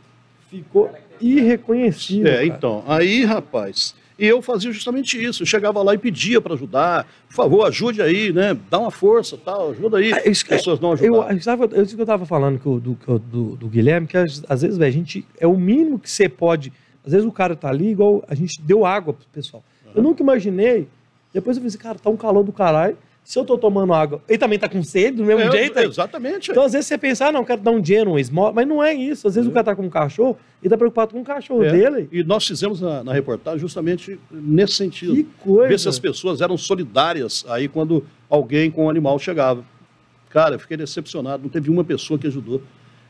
Ficou irreconhecível. É, cara. então, aí, rapaz, e eu fazia justamente isso. Eu chegava lá e pedia para ajudar. Por favor, ajude aí, né? Dá uma força, tal, ajuda aí. É, As pessoas não ajudam. Eu, sabe, eu, eu estava falando do, do, do, do, Guilherme, que às, às vezes, véio, a gente é o mínimo que você pode. Às vezes o cara tá ali, igual a gente deu água pro pessoal. Uhum. Eu nunca imaginei. Depois eu falei assim, cara, tá um calor do caralho se eu tô tomando água, ele também tá com sede do mesmo é, jeito. Exatamente. Então, às vezes, você pensa, ah, não, quero dar um dinheiro, um esmola, mas não é isso. Às vezes é. o cara tá com um cachorro e tá preocupado com o cachorro é. dele. E nós fizemos na, na, reportagem justamente nesse sentido. Que coisa. Ver se as pessoas eram solidárias aí quando alguém com um animal chegava. Cara, eu fiquei decepcionado, não teve uma pessoa que ajudou.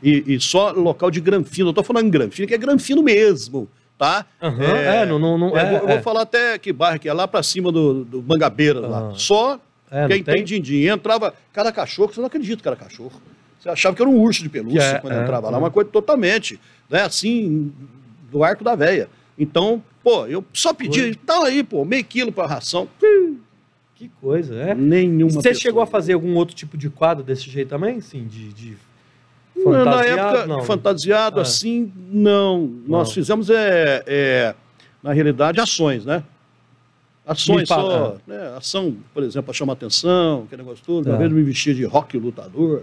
E, e só local de granfino, eu tô falando granfino, que é granfino mesmo tá? Uhum, é, é, não, não, não, é, eu, vou, eu vou falar até que bairro que é lá para cima do, do Mangabeira, uhum. lá. Só é, Quem tem din-din. Entrava cada cachorro, você não acredita que era cachorro. Você achava que era um urso de pelúcia é, quando é, entrava lá, é. uma coisa totalmente, né, assim, do arco da veia. Então, pô, eu só pedi, tá aí, pô, meio quilo para ração. Que coisa, é? Nenhuma. Você pessoa. chegou a fazer algum outro tipo de quadro desse jeito também? Sim, de, de fantasiado? Na época, não. fantasiado ah. assim, não. não. Nós fizemos, é, é, na realidade, ações, né? Ações só, né? Ação, por exemplo, para chamar atenção, aquele negócio todo. Tá. Uma vez eu me vestia de rock lutador,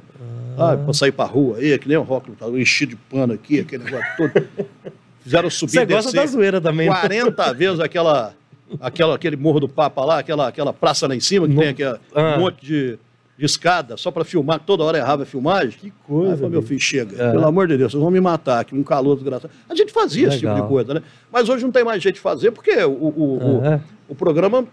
ah. para sair para rua aí, que nem um rock lutador, enchi de pano aqui, aquele negócio todo. Fizeram subir Você gosta da zoeira também. 40 né? vezes aquela, aquela, aquele morro do Papa lá, aquela, aquela praça lá em cima, que no... tem aquele ah. um monte de, de escada, só para filmar, toda hora errava a filmagem. Que coisa. Aí falei, meu filho, chega, é. pelo amor de Deus, vocês vão me matar aqui, um calor desgraçado. A gente fazia Legal. esse tipo de coisa, né? Mas hoje não tem mais jeito de fazer, porque o, o, o, o programa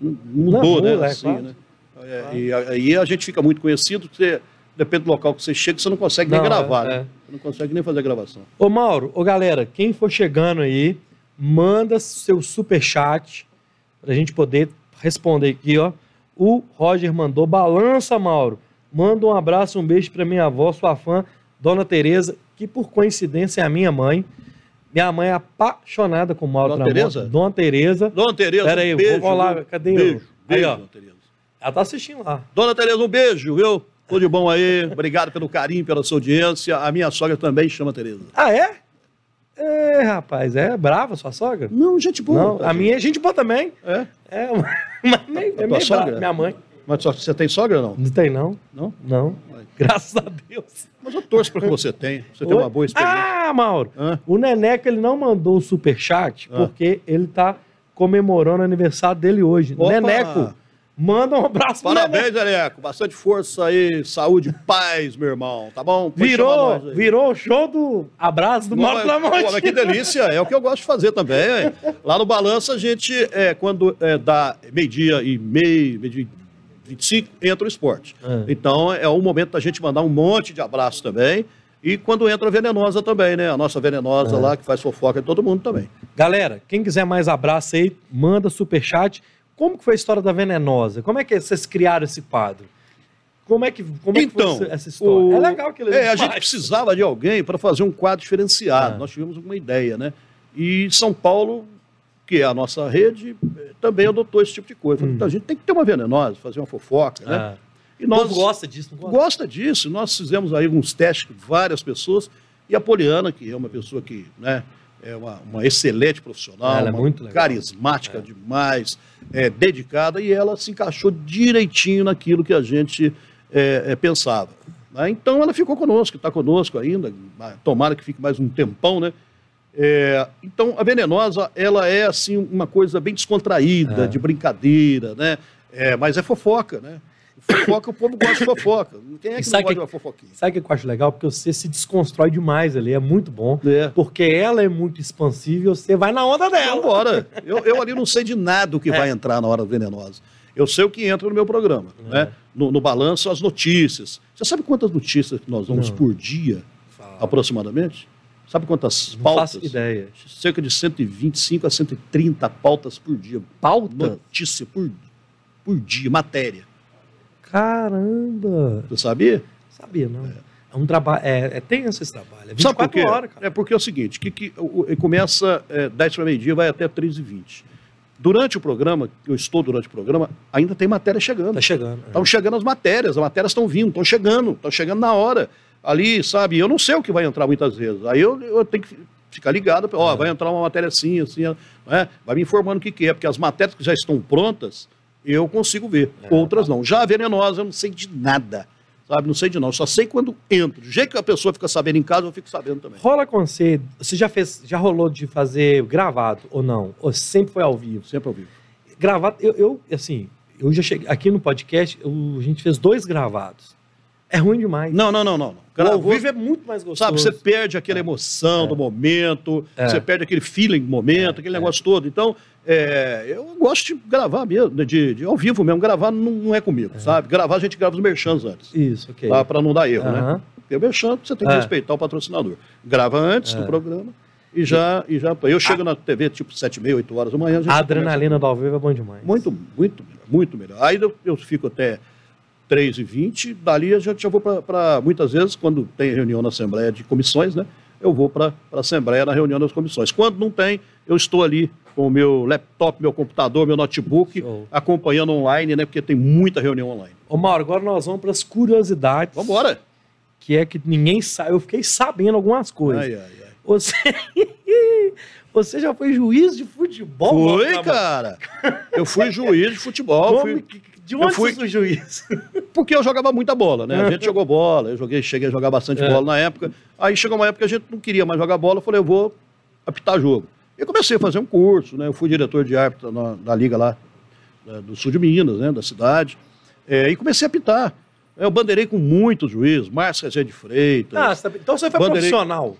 mudou, não, né? É, assim, claro. né? É, claro. E aí a gente fica muito conhecido, porque depende do local que você chega, você não consegue nem não, gravar, é, né? É. Você não consegue nem fazer a gravação. Ô Mauro, ô galera, quem for chegando aí, manda seu super chat para a gente poder responder aqui, ó. O Roger mandou, balança, Mauro. Manda um abraço, um beijo para minha avó, sua fã, Dona Tereza, que por coincidência é a minha mãe. Minha mãe é apaixonada com o Mauro Dona Tereza? Dona Tereza. Dona Tereza, Pera aí, um beijo, vou lá, cadê beijo, eu? Beijo, aí. Dona Tereza. Ela tá assistindo lá. Dona Tereza, um beijo, viu? Tudo de bom aí. Obrigado pelo carinho, pela sua audiência. A minha sogra também chama Tereza. Ah, é? É, rapaz, é brava sua sogra? Não, gente boa. Não, a minha é gente boa também. É? É, mas é meio sogra? minha mãe. Mas você tem sogra ou não? Não tem, não. Não? Não. Graças a Deus. Mas eu torço para que você tenha. Você tem uma boa experiência. Ah, Mauro. Hã? O Neneco, ele não mandou o superchat porque ele tá comemorando o aniversário dele hoje. Opa. Neneco, Manda um abraço Parabéns, Aleco. Bastante força aí, saúde, paz, meu irmão. Tá bom? Pode virou, virou o show do abraço do Mauro Tramonte. Pô, que delícia. É o que eu gosto de fazer também. Lá no Balança, a gente, é, quando é, dá meio-dia e meio, meio-dia 25, entra o esporte. É. Então, é o momento da gente mandar um monte de abraço também. E quando entra a venenosa também, né? A nossa venenosa é. lá, que faz fofoca de todo mundo também. Galera, quem quiser mais abraço aí, manda superchat. Como que foi a história da Venenosa? Como é que vocês criaram esse quadro? Como é que, como então, é que foi essa história? O... É legal que ele É, a gente precisava de alguém para fazer um quadro diferenciado. É. Nós tivemos uma ideia, né? E São Paulo, que é a nossa rede, também adotou esse tipo de coisa. Hum. Então, a gente tem que ter uma venenosa, fazer uma fofoca, né? É. E nós, gosta disso, não gosta? Gosta disso. Nós fizemos aí alguns testes com várias pessoas. E a Poliana, que é uma pessoa que, né, é uma, uma excelente profissional, ela é muito carismática é. demais, é, dedicada, e ela se encaixou direitinho naquilo que a gente é, é pensava. Né? Então ela ficou conosco, está conosco ainda, tomara que fique mais um tempão, né? É, então a venenosa ela é assim uma coisa bem descontraída, é. de brincadeira, né? mas é fofoca, né? Fofoca, o povo gosta de fofoca. Quem é que não gosta de uma fofoquinha? Sabe o que eu acho legal? Porque você se desconstrói demais ali, é muito bom. É. Porque ela é muito expansiva e você vai na onda dela. Vambora. Eu, eu ali não sei de nada o que é. vai entrar na hora venenosa. Eu sei o que entra no meu programa. É. Né? No, no, balanço, as notícias. Você sabe quantas notícias que nós vamos não. por dia, Fala. aproximadamente? Sabe quantas não pautas? Faço ideia. Cerca de 125 a 130 pautas por dia. Pauta? Notícia por, por dia, matéria. Caramba! Você sabia? Sabia, não. É. Um trabalho, é, é tenso esse trabalho. É 24 Sabe por quê? horas, cara. É porque é o seguinte, que, que começa é, 10 para meio-dia, vai até 13 e 20 Durante o programa, eu estou durante o programa, ainda tem matéria chegando. Está chegando. Estão é. chegando as matérias, as matérias estão vindo, estão chegando, estão chegando na hora. Ali, sabe, eu não sei o que vai entrar muitas vezes. Aí eu, eu tenho que ficar ligado, ó, é. vai entrar uma matéria assim, assim, né? vai me informando o que, que é, porque as matérias que já estão prontas, eu consigo ver. É, Outras tá. não. Já a venenosa, eu não sei de nada. Sabe? Não sei de não. Só sei quando entro. Do jeito que a pessoa fica sabendo em casa, eu fico sabendo também. Rola com você. Você já fez, já rolou de fazer gravado ou não? Ou sempre foi ao vivo? Sempre ao vivo. Gravado, eu, eu assim, eu já cheguei. Aqui no podcast, eu, a gente fez dois gravados. É ruim demais. Não, não, não, não. O ao vivo é muito mais gostoso. Sabe, você perde aquela é. emoção é. do momento, é. você perde aquele feeling do momento, é. aquele negócio todo. Então, é, eu gosto de gravar mesmo, de, de, ao vivo mesmo. Gravar não, não é comigo, é. sabe? Gravar a gente grava os merchans antes. Isso, ok. Tá? Para não dar erro, né? Porque o merchan você tem que respeitar o patrocinador. Grava antes do programa e já, e já. Eu chego a... na TV tipo 7 e meia, 8 horas da manhã. A, a adrenalina do ao vivo é bom demais. Muito, muito melhor, muito melhor. Aí eu, eu fico até 3 e 20 dali a gente já vou para, muitas vezes, quando tem reunião na Assembleia de Comissões, né? Eu vou para a Assembleia na reunião das comissões. Quando não tem, eu estou ali com o meu laptop, meu computador, meu notebook, Show. acompanhando online, né? Porque tem muita reunião online. Ô Mauro, agora nós vamos para as curiosidades. Vamos embora. Que é que ninguém sabe. Eu fiquei sabendo algumas coisas. Ai, ai, ai. Você... Você já foi juiz de futebol? Foi, cara. Eu fui juiz de futebol. Como, fui... De onde eu fui você juiz? Porque eu jogava muita bola, né? A gente jogou bola, eu joguei, cheguei a jogar bastante é. bola na época. Aí chegou uma época que a gente não queria mais jogar bola, eu falei, eu vou apitar jogo. E comecei a fazer um curso, né? Eu fui diretor de árbitro na, na liga lá né, do sul de Minas, né? Da cidade. É, e comecei a apitar. Eu bandeirei com muitos juízes, Márcio Rezende Freitas. Ah, tá então você foi bandeirei... profissional.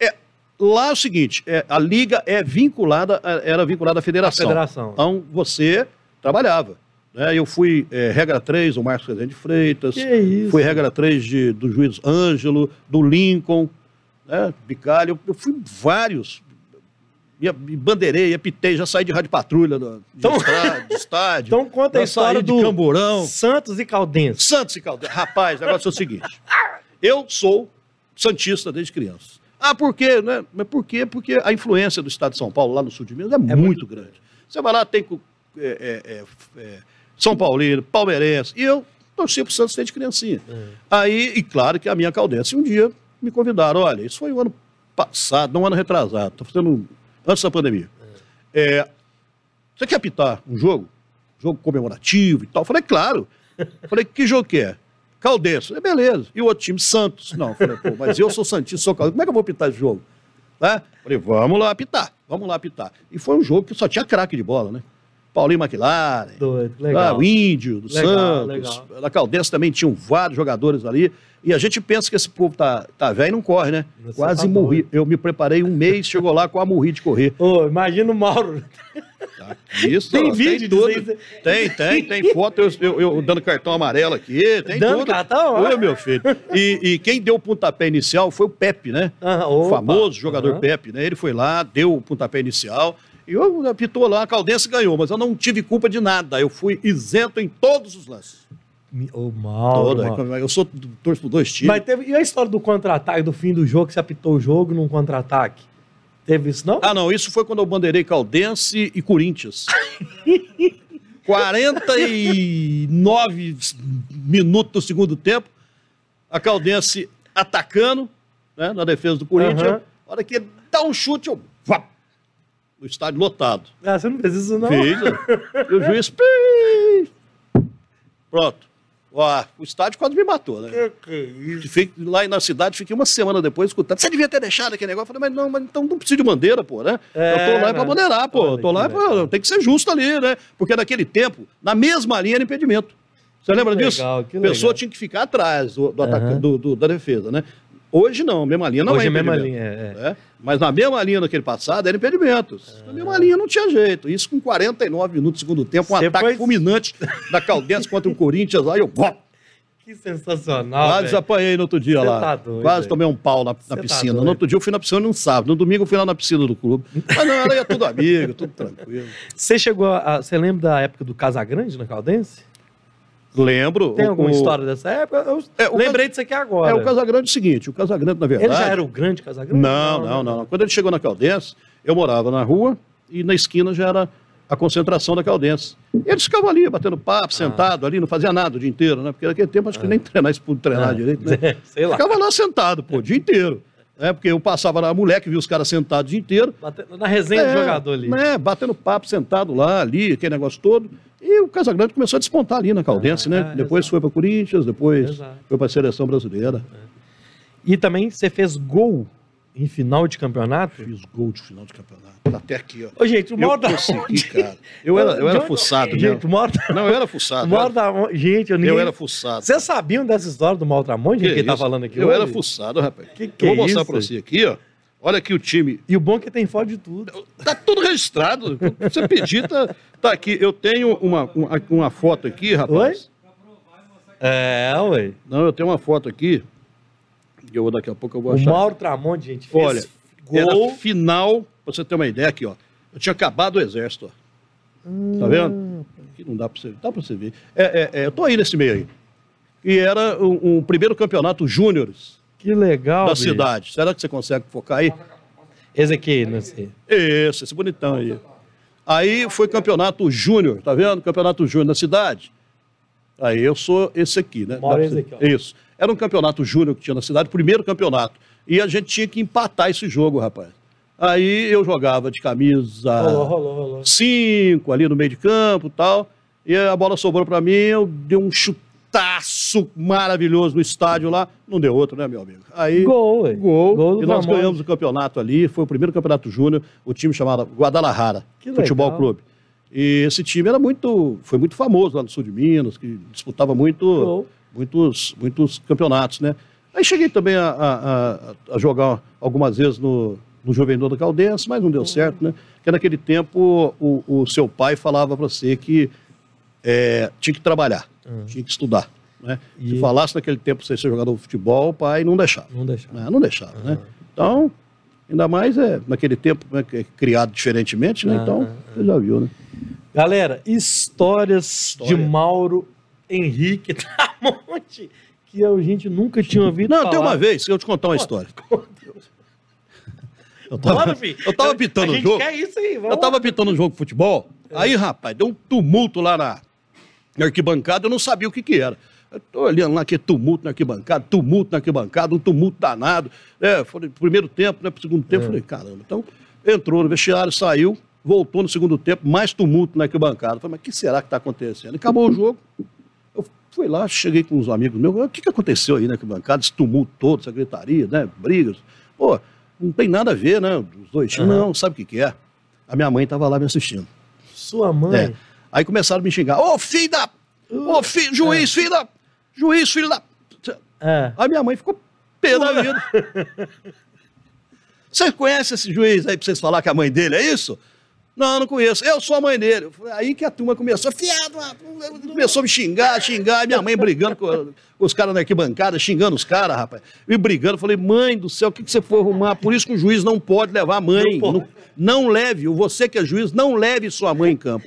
É, lá é o seguinte, é, a liga é vinculada, é, era vinculada à federação. A federação. Então você trabalhava. Né? Eu fui é, regra 3 do Marcos Rezende Freitas, fui regra 3 de, do juiz Ângelo, do Lincoln, né? Bicalho, eu fui vários. Me, bandeirei, apitei, já saí de rádio patrulha do, então, de estádio. Então conta a história do Camburão. Santos e Caldense. Santos e Caldense. Rapaz, o negócio é o seguinte. Eu sou santista desde criança. Ah, por quê? Né? Mas por quê? Porque a influência do estado de São Paulo, lá no sul de Minas, é, é muito, muito grande. Você vai lá, tem é, é, é, é são Paulino, palmeirense. E eu torci pro Santos desde criancinha. Uhum. Aí, e claro que a minha caldense um dia me convidaram, olha, isso foi o um ano passado, não um ano retrasado, tô fazendo antes da pandemia. Uhum. É, você quer apitar um jogo? Jogo comemorativo e tal? Eu falei, claro. Eu falei, que jogo que é? Caldense. É beleza. E o outro time, Santos. Não, eu falei, pô, mas eu sou Santista, sou Caldense. Como é que eu vou apitar esse jogo? Né? Falei, vamos lá apitar, vamos lá apitar. E foi um jogo que só tinha craque de bola, né? Paulinho McLaren, Doido, legal. Ah, o Índio, do legal, Santos. Legal. Na Caldense também tinham vários jogadores ali. E a gente pensa que esse povo tá, tá velho e não corre, né? Você Quase tá morri. Doido. Eu me preparei um mês, chegou lá a morri de correr. Ô, imagina o Mauro. Tá, isso, tem ó, vídeo tem tudo. Tem, tem, tem foto eu, eu, eu, dando cartão amarelo aqui, tem dando tudo. cartão? Oi, meu filho. E, e, quem deu o pontapé inicial foi o Pepe, né? Ah, o famoso jogador Pepe, né? Ele foi lá, deu o pontapé inicial. E eu apitou lá, a Caldense ganhou, mas eu não tive culpa de nada. Eu fui isento em todos os lances. O mal. Toda. Eu sou torço por dois times. Mas teve. E a história do contra-ataque, do fim do jogo, que você apitou o jogo num contra-ataque? Teve isso, não? Ah, não. Isso foi quando eu bandeirei Caldense e Corinthians. 49 minutos do segundo tempo. A Caldense atacando, né, na defesa do Corinthians. Uhum. A hora que dá um chute, eu. Vá, no estádio lotado. Ah, você não fez isso, não? Fiz. e o juiz. Pronto. Ó, o estádio quase me matou, né? Que que é isso? Fiquei, lá na cidade, fiquei uma semana depois escutando. Você devia ter deixado aquele negócio. Eu falei, mas não, mas então não precisa de bandeira, pô, né? É, eu tô lá pra bandeirar, pô. Eu tô lá pra. Tem que ser justo ali, né? Porque naquele tempo, na mesma linha era impedimento. Você lembra que disso? Legal, que a pessoa tinha que ficar atrás do, do, uhum. do, do da defesa, né? Hoje não, mesma linha não Hoje é é mesma linha, é. é. Mas na mesma linha daquele passado era impedimentos. Na mesma linha não tinha jeito. Isso com 49 minutos do segundo tempo, um ataque fulminante da Caldense contra o Corinthians. Aí eu... Que sensacional, Quase véio. apanhei no outro dia Cê lá. Tá doido, Quase véio. tomei um pau na, na tá piscina. Tá no outro dia eu fui na piscina num sábado. No domingo eu fui lá na piscina do clube. Mas não, era tudo amigo, tudo tranquilo. Você chegou a... Você lembra da época do Casagrande na Caldense? Lembro. Tem alguma o, história dessa época? Eu é, lembrei Cas... disso aqui agora. É, o Casagrande é o seguinte, o Casagrande, na verdade... Ele já era o grande Casagrande? Não, não, não. não. Quando ele chegou na Caldense, eu morava na rua e na esquina já era a concentração da Caldense. Eles ficavam ali, batendo papo, ah. sentado ali, não fazia nada o dia inteiro, né? Porque naquele tempo acho que ah. nem treinar, isso pude treinar ah. direito, né? Sei lá. Ficava lá sentado, pô, o dia inteiro. É, porque eu passava lá, moleque, via os caras sentados o dia inteiro. Batendo, na resenha é, do jogador ali. Né, batendo papo, sentado lá, ali, aquele negócio todo. E o Casagrande começou a despontar ali na Caldense, né? É, depois exato. foi para Corinthians, depois exato. foi para a seleção brasileira. É. E também você fez gol em final de campeonato? Fiz gol de final de campeonato. Tá até aqui, ó. Ô, gente, o Mauro da consegui, cara. Eu era, eu era fuçado, Gente, o Mauro Não, eu era fuçado. Mauro da Gente, eu, ninguém... eu era fuçado. Vocês sabiam dessa história do Mauro Tramonte, que, que ele tá falando aqui Eu hoje? era fuçado, rapaz. Que que eu vou é mostrar isso? pra você aqui, ó. Olha aqui o time. E o bom é que tem foto de tudo. Tá tudo registrado. Você pedir, tá, tá aqui. Eu tenho uma, uma, uma foto aqui, rapaz. Oi? É, ué. Não, eu tenho uma foto aqui. Eu vou daqui a pouco eu vou o achar. O Mauro Tramonte, gente, fez Olha, gol. Era final, pra você ter uma ideia aqui, ó. Eu tinha acabado o exército, ó. Hum. Tá vendo? Aqui não dá pra você, dá pra você ver. É, é, é, eu tô aí nesse meio aí. E era um, um primeiro campeonato júniores. Que legal, Da bicho. cidade. Será que você consegue focar aí? Esse aqui, não sei. Esse, esse bonitão aí. Aí foi campeonato júnior, tá vendo? Campeonato júnior na cidade. Aí eu sou esse aqui, né? Mora esse aqui, ó. Isso. Era um campeonato júnior que tinha na cidade, primeiro campeonato. E a gente tinha que empatar esse jogo, rapaz. Aí eu jogava de camisa Rolou, rolou, rolou. cinco ali no meio de campo e tal. E a bola sobrou para mim, eu dei um chutaço maravilhoso no estádio lá. Não deu outro, né, meu amigo? Aí, Gol, ué. Gol. Gol e nós Ramon. ganhamos o campeonato ali. Foi o primeiro campeonato júnior. O time chamado Guadalajara Que Futebol legal. Clube. E esse time era muito, foi muito famoso lá no sul de Minas, que disputava muito, Gol. muitos, muitos campeonatos, né? Aí cheguei também a, a- a- a jogar algumas vezes no, no Juventude da Caldense, mas não deu certo, né? Porque naquele tempo o, o seu pai falava para você que é, tinha que trabalhar, tinha que estudar. Né? E- Se falasse naquele tempo você ser jogador de futebol, o pai não deixava. Não deixa. né? Não deixava, né? Então, ainda mais é, naquele tempo né, é criado diferentemente, né? Então, você já viu, né? Galera, histórias História. de Mauro Henrique Tramonte que a gente nunca tinha ouvido Não, falar. tem uma vez, eu te contar uma história. Eu tava, Bora, filho. eu tava pitando o gente jogo. isso aí, Eu tava lá. pitando um jogo de futebol, aí, rapaz, deu um tumulto lá na, na arquibancada, eu não sabia o que que era. Tô olhando lá, que tumulto na arquibancada, tumulto na arquibancada, um tumulto danado. É, foi primeiro tempo, né, pro segundo tempo, falei, caramba. Então, entrou no vestiário, saiu, voltou no segundo tempo, mais tumulto na arquibancada. Falei, mas o que será que tá acontecendo? Acabou o jogo. Eu fui lá, cheguei com uns amigos meus, o que, que aconteceu aí na arquibancada, esse tumulto todo, essa gritaria, né, brigas. Pô, não tem nada a ver, né, os dois times, Aham. não, sabe o que que é? A minha mãe tava lá me assistindo. Sua mãe. É. Aí começaram a me xingar. Ô, filho da... Ô, filho, juiz, filho da... Juiz, filho da... É. Aí minha mãe ficou pé da vida. Você conhece esse juiz aí pra vocês falar que a mãe dele é isso? Não, não conheço. Eu sou a mãe dele. Aí que a turma começou, fiado, ah, começou a me xingar, xingar, minha mãe brigando com, os caras na arquibancada, xingando os caras, rapaz. E brigando. Falei, mãe do céu, o que, que você foi arrumar? Por isso que o juiz não pode levar a mãe. Não. Não, não leve, você que é juiz, não leve sua mãe em campo.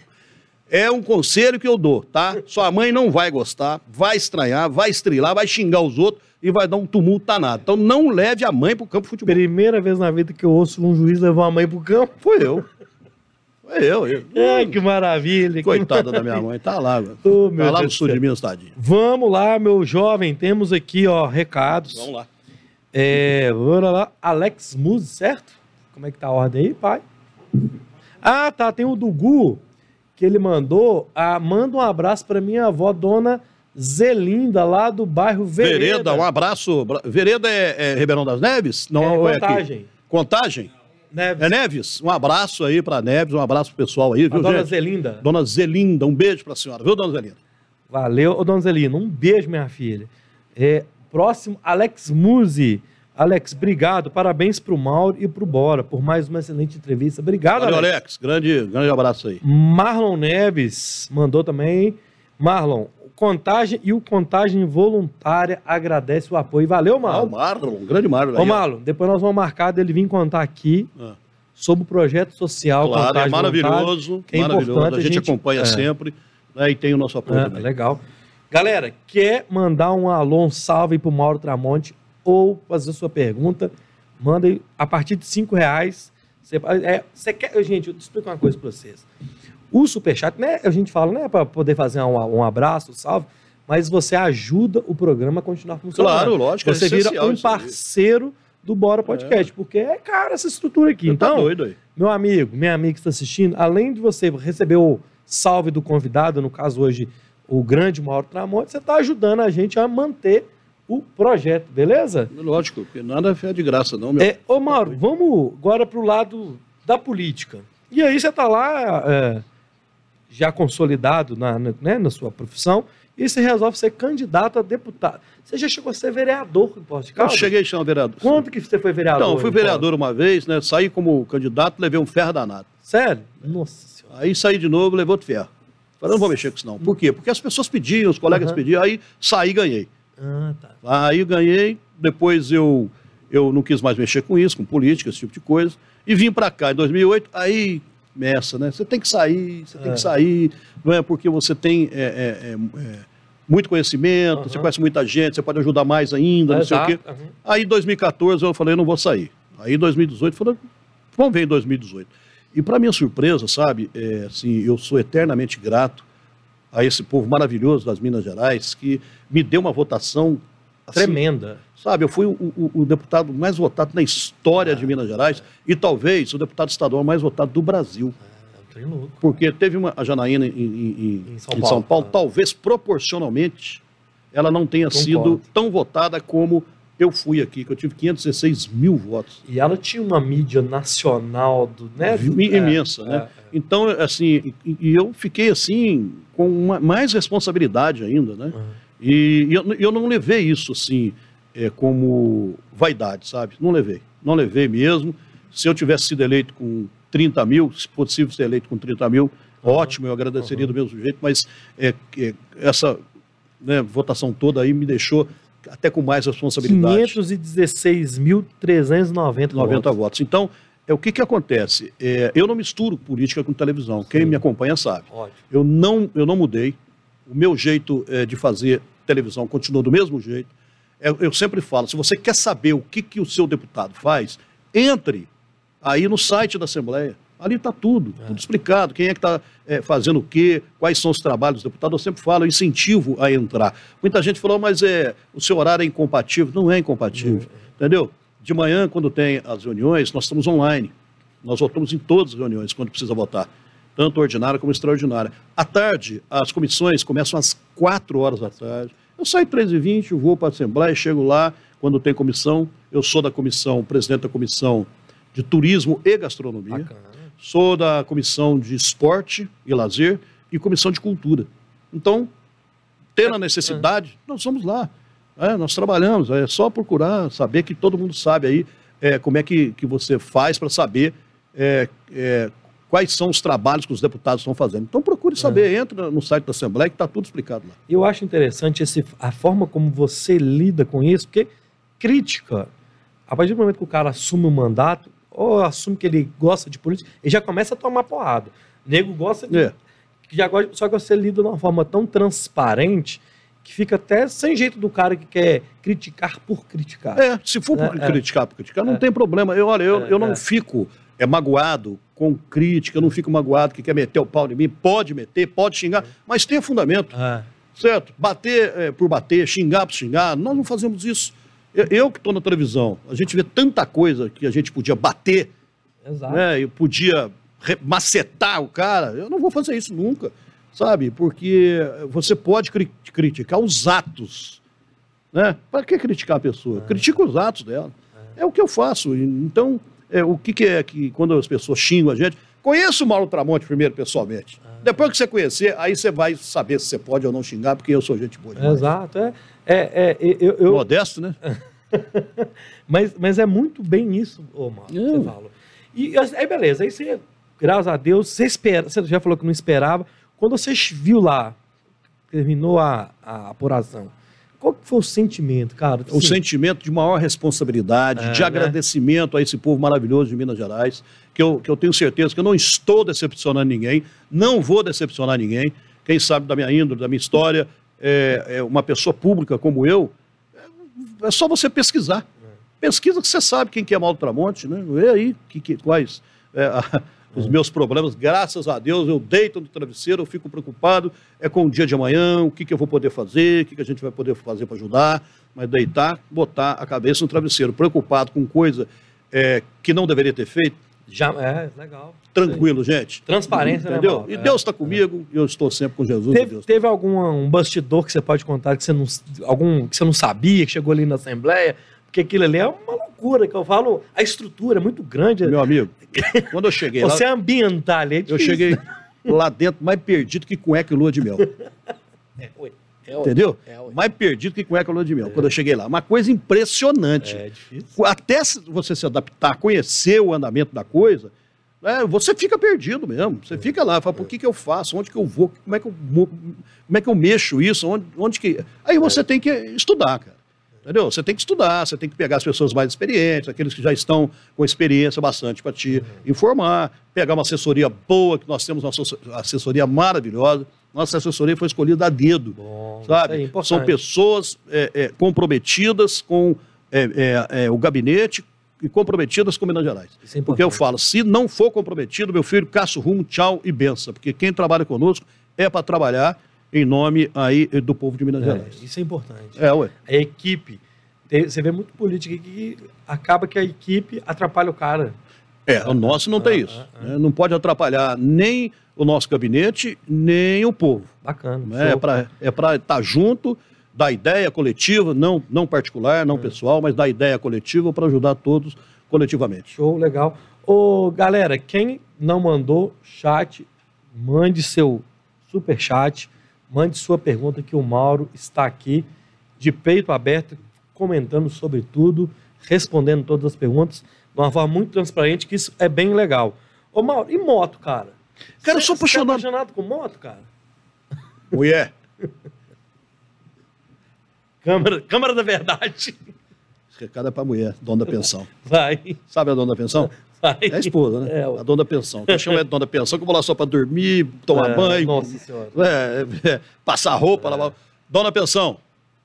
É um conselho que eu dou, tá? Sua mãe não vai gostar, vai estranhar, vai estrilar, vai xingar os outros e vai dar um tumulto danado. Então não leve a mãe pro campo de futebol. Primeira vez na vida que eu ouço um juiz levar a mãe pro campo. Foi eu. Foi eu. eu. Ai, que maravilha. que Coitada da minha mãe, tá lá. meu tá lá no Deus sul do de. Minas, tadinho. Vamos lá, meu jovem. Temos aqui, ó, recados. Vamos lá. É, bora lá. Alex Muse, certo? Como é que tá a ordem aí, pai? Ah, tá. Tem o do Gu, que ele mandou. Manda um abraço pra minha avó, dona Zelinda, lá do bairro Vereda. Vereda, um abraço. Bra- Vereda é, é Ribeirão das Neves? Não, É, ou é Contagem. aqui? Contagem? Neves. É Neves? Um abraço aí pra Neves, um abraço pro pessoal aí, A viu, dona gente? Zelinda. Dona Zelinda, um beijo pra senhora, viu, dona Zelinda? Valeu, ô dona Zelina. Um beijo, minha filha. É, próximo, Alex Muzi. Alex, obrigado. Parabéns pro Mauro e pro Bora por mais uma excelente entrevista. Obrigado, Valeu, Alex. Alex. Grande, grande abraço aí. Marlon Neves mandou também. Marlon, contagem e o contagem voluntária agradece o apoio. Valeu, Ah, o Marlon. Marlon, um grande Marlon. Ô. Marlon, depois nós vamos marcar dele vir contar aqui Ah. sobre o projeto social. Claro, é Contagem Voluntária. maravilhoso, que é maravilhoso. importante A a gente, gente- acompanha é. sempre né, e tem o nosso apoio É, também. legal. Galera, quer mandar um alô, um salve pro Mauro Tramonte ou fazer sua pergunta, manda a partir de cinco reais. Você, é, você quer, gente, eu explico uma coisa para vocês. O superchat, né, a gente fala, né, para poder fazer um, um abraço, um salve, mas você ajuda o programa a continuar funcionando. Claro, lógico, é Você vira essencial um parceiro do Bora Podcast, porque é cara essa estrutura aqui. Você tá Então, doido aí. meu amigo, minha amiga que está assistindo, além de você receber o salve do convidado, no caso hoje o grande Mauro Tramonte, você está ajudando a gente a manter o projeto, beleza? Lógico, porque nada é de graça, não, meu. É, ô Mauro, vamos agora para o lado da política. E aí você está lá é, já consolidado na, né, na sua profissão e você resolve ser candidato a deputado. Você já chegou a ser vereador em Posto de Eu Caldas? cheguei a ser vereador. Quando que você foi vereador? Eu fui vereador uma vez, né? Saí como candidato, levei um ferro danado. Sério? Nossa senhora. Aí saí de novo, levei outro ferro. Falei, não vou mexer com isso não. Por quê? Porque as pessoas pediam, os colegas Aham. pediam, aí saí e ganhei. Ah, tá. Aí ganhei, depois eu, eu não quis mais mexer com isso, com política, esse tipo de coisa, e vim para cá em 2008, aí começa, né? Você tem que sair, você tem É. que sair, não é porque você tem é, é, é, é, muito conhecimento, uhum. você conhece muita gente, você pode ajudar mais ainda, é, não sei o quê. Uhum. Aí em 2014 eu falei, eu não vou sair. Aí em 2018 eu falei, vamos ver em 2018. E para minha surpresa, sabe, é, assim, eu sou eternamente grato a esse povo maravilhoso das Minas Gerais que me deu uma votação assim, tremenda. Sabe, eu fui o, o, o, deputado mais votado na história de Minas Gerais e talvez o deputado estadual mais votado do Brasil. É, louco. Porque teve uma a Janaína em, em, em, São, em Paulo, São Paulo, é. talvez proporcionalmente ela não tenha Concordo. sido tão votada como eu fui aqui, que eu tive 516 mil votos. E ela tinha uma mídia nacional, do, né? Imensa, é, né? É, é. Então, assim, e, e, eu fiquei assim, com uma, mais responsabilidade ainda, né? Uhum. E, e eu, eu, não levei isso, assim, é, como vaidade, sabe? Não levei. Não levei mesmo. Se eu tivesse sido eleito com 30 mil, se possível ser eleito com 30 mil, uhum. ótimo, eu agradeceria uhum. do mesmo jeito, mas é, é, essa né, votação toda aí me deixou até com mais responsabilidade. 516.390 votos. votos. Então, é, o que, que acontece? É, eu não misturo política com televisão. Sim. Quem me acompanha sabe. Ótimo. Eu não, eu não mudei. O meu jeito é, de fazer televisão continua do mesmo jeito. É, eu sempre falo, se você quer saber o que, que o seu deputado faz, entre aí no site da Assembleia. Ali está tudo, é. tudo explicado, quem é que está é, fazendo o quê, quais são os trabalhos do deputado. Eu sempre falo, eu incentivo a entrar. Muita gente falou, mas é, o seu horário é incompatível. Não é incompatível, entendeu? De manhã, quando tem as reuniões, nós estamos online. Nós votamos em todas as reuniões, quando precisa votar, tanto ordinária como extraordinária. À tarde, as comissões começam às 4 horas da tarde. Eu saio 13h20, vou para a Assembleia, chego lá, quando tem comissão. Eu sou da comissão, presidente da comissão de turismo e gastronomia. Bacana sou da comissão de esporte e lazer e comissão de cultura. Então, tendo a necessidade, nós vamos lá. É, nós trabalhamos, é só procurar saber que todo mundo sabe aí é, como é que, que você faz para saber é, é, quais são os trabalhos que os deputados estão fazendo. Então procure saber, é. entra no site da Assembleia que está tudo explicado lá. Eu acho interessante esse, a forma como você lida com isso, porque crítica, a partir do momento que o cara assume o mandato, ou assume que ele gosta de política, ele já começa a tomar porrada. O nego gosta de. É. Já gosta, só que você lida de uma forma tão transparente que fica até sem jeito do cara que quer criticar por criticar. É, se for por é, criticar por criticar, não é. tem problema. Eu, olha, eu, é, eu não é. fico é, magoado com crítica, eu não fico magoado que quer meter o pau em mim. Pode meter, pode xingar, mas tem fundamento. É. Certo? Bater por bater, xingar por xingar, nós não fazemos isso. Eu, eu que estou na televisão, a gente vê tanta coisa que a gente podia bater, Exato. né? Eu podia macetar o cara. Eu não vou fazer isso nunca, sabe? Porque você pode cri criticar os atos, né? Para que criticar a pessoa? É. Critica os atos dela. É. é. o que eu faço. Então, é, o que, que, é que quando as pessoas xingam a gente? Conheço o Mauro Tramonte primeiro, pessoalmente. É. Depois que você conhecer, aí você vai saber se você pode ou não xingar, porque eu sou gente boa demais. Exato, é. É, é, eu, eu... Modesto, né? mas, mas é muito bem isso, Omar, você hum. fala. E aí, beleza, aí você, graças a Deus, você espera, você já falou que não esperava. Quando você viu lá, terminou a, a apuração, qual que foi o sentimento, cara? O sentimento de maior responsabilidade, é, de né? agradecimento a esse povo maravilhoso de Minas Gerais, que eu, que eu tenho certeza que eu não estou decepcionando ninguém, não vou decepcionar ninguém. Quem sabe da minha índole, da minha história, é, é uma pessoa pública como eu, é, só você pesquisar. Pesquisa que você sabe quem que é Mauro Tramonte, né? Vê aí que, que, quais é, a, os meus problemas. Graças a Deus eu deito no travesseiro, eu fico preocupado. É com o dia de amanhã, o que, que eu vou poder fazer, o que, que a gente vai poder fazer para ajudar. Mas deitar, botar a cabeça no travesseiro, preocupado com coisa é, que não deveria ter feito, já, é, legal. Tranquilo, gente. Transparência, né, Entendeu? Né, e Deus está comigo e eu estou sempre com Jesus. Teve, Deus. teve algum um bastidor que você pode contar que você, não, algum, que você não sabia, que chegou ali na Assembleia? Porque aquilo ali é uma loucura, que eu falo, a estrutura é muito grande. Meu amigo, quando eu cheguei Você lá... ambientar ali é Eu cheguei lá dentro mais perdido que cueca e lua de mel. É, oi. É Entendeu? É, Mais perdido que cueca lua de mel, é. quando eu cheguei lá. Uma coisa impressionante. É difícil. Até você se adaptar, conhecer o andamento da coisa, né, você fica perdido mesmo. Você é. fica lá, fala, por que, que eu faço? Onde que eu vou? Como é que eu, como é que eu mexo isso? Onde, onde que... Aí você é. tem que estudar, cara. Entendeu? Você tem que estudar, você tem que pegar as pessoas mais experientes, aqueles que já estão com experiência bastante para te uhum. informar, pegar uma assessoria boa, que nós temos uma assessoria maravilhosa, Nossa assessoria foi escolhida a dedo, Bom, sabe? São pessoas é, é, comprometidas com é, é, é o gabinete e comprometidas com Minas Gerais. É porque eu falo, se não for comprometido, meu filho, caça o rumo, tchau e benção. Porque quem trabalha conosco é para trabalhar em nome aí do povo de Minas Gerais. Isso é importante. É, ué. A equipe. Você vê muito política que acaba que a equipe atrapalha o cara. É, o nosso não tem ah, isso. Ah, né? Não pode atrapalhar nem o nosso gabinete, nem o povo. Bacana. Né? É para é estar tá junto, dar ideia coletiva, não, não particular, não é. pessoal, mas dar ideia coletiva para ajudar todos coletivamente. Show, legal. Ô, galera, quem não mandou chat, mande seu super chat, mande sua pergunta que o Mauro está aqui de peito aberto, comentando sobre tudo, respondendo todas as perguntas de uma forma muito transparente, que isso é bem legal. Ô, Mauro, e moto, cara? Cara, eu sou apaixonado. Você é apaixonado com moto, cara? Mulher. câmara, câmara da verdade. Esse recado é pra mulher, dona da pensão. Vai. Sabe a dona da pensão? Vai. É a esposa, né? É, a dona da pensão. Que chama é dona da pensão, que eu vou lá só pra dormir, tomar é, banho. Nossa senhora. É, é, passar roupa, é. lavar. Dona da pensão,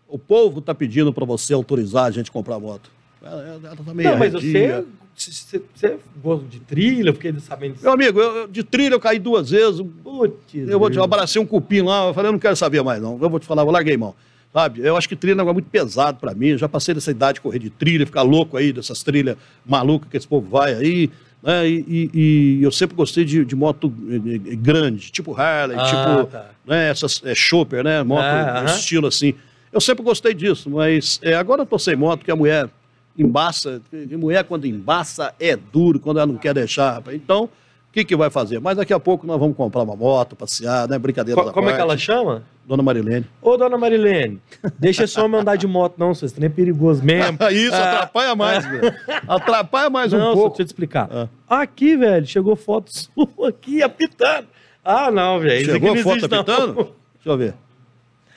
o povo tá pedindo pra você autorizar a gente comprar moto. Ela, ela tá meio Não, mas você, você, você gosta de trilha, porque eles sabem... Meu amigo, eu, de trilha eu caí duas vezes. Putz, eu vou te abracei um cupim lá, eu falei, eu não quero saber mais não. Eu vou te falar, eu larguei mão. Sabe? Eu acho que trilha é um negócio muito pesado para mim. Eu já passei dessa idade de correr de trilha, ficar louco aí dessas trilhas malucas que esse povo vai aí. Né? E, e, e, eu sempre gostei de, de moto eh, eh, grande, tipo Harley, ah, tipo tá. né, essas é, Chopper, né? Moto ah, estilo assim. Eu sempre gostei disso, mas é, agora eu tô sem moto, porque a mulher embaça. Mulher, quando embaça, é duro, quando ela não quer deixar. Então, o que, que vai fazer? Mas daqui a pouco nós vamos comprar uma moto, passear, né? Brincadeira Co da Como parte. é que ela chama? Dona Marilene. Ô, dona Marilene, deixa esse homem andar de moto, não, vocês nem é perigoso mesmo. Isso, ah, atrapalha mais, ah. velho. Atrapalha mais não, um pouco. Deixa eu te explicar. Ah. Aqui, velho, chegou foto sua aqui, apitando. Ah, não, velho. Chegou foto apitando? Deixa eu ver.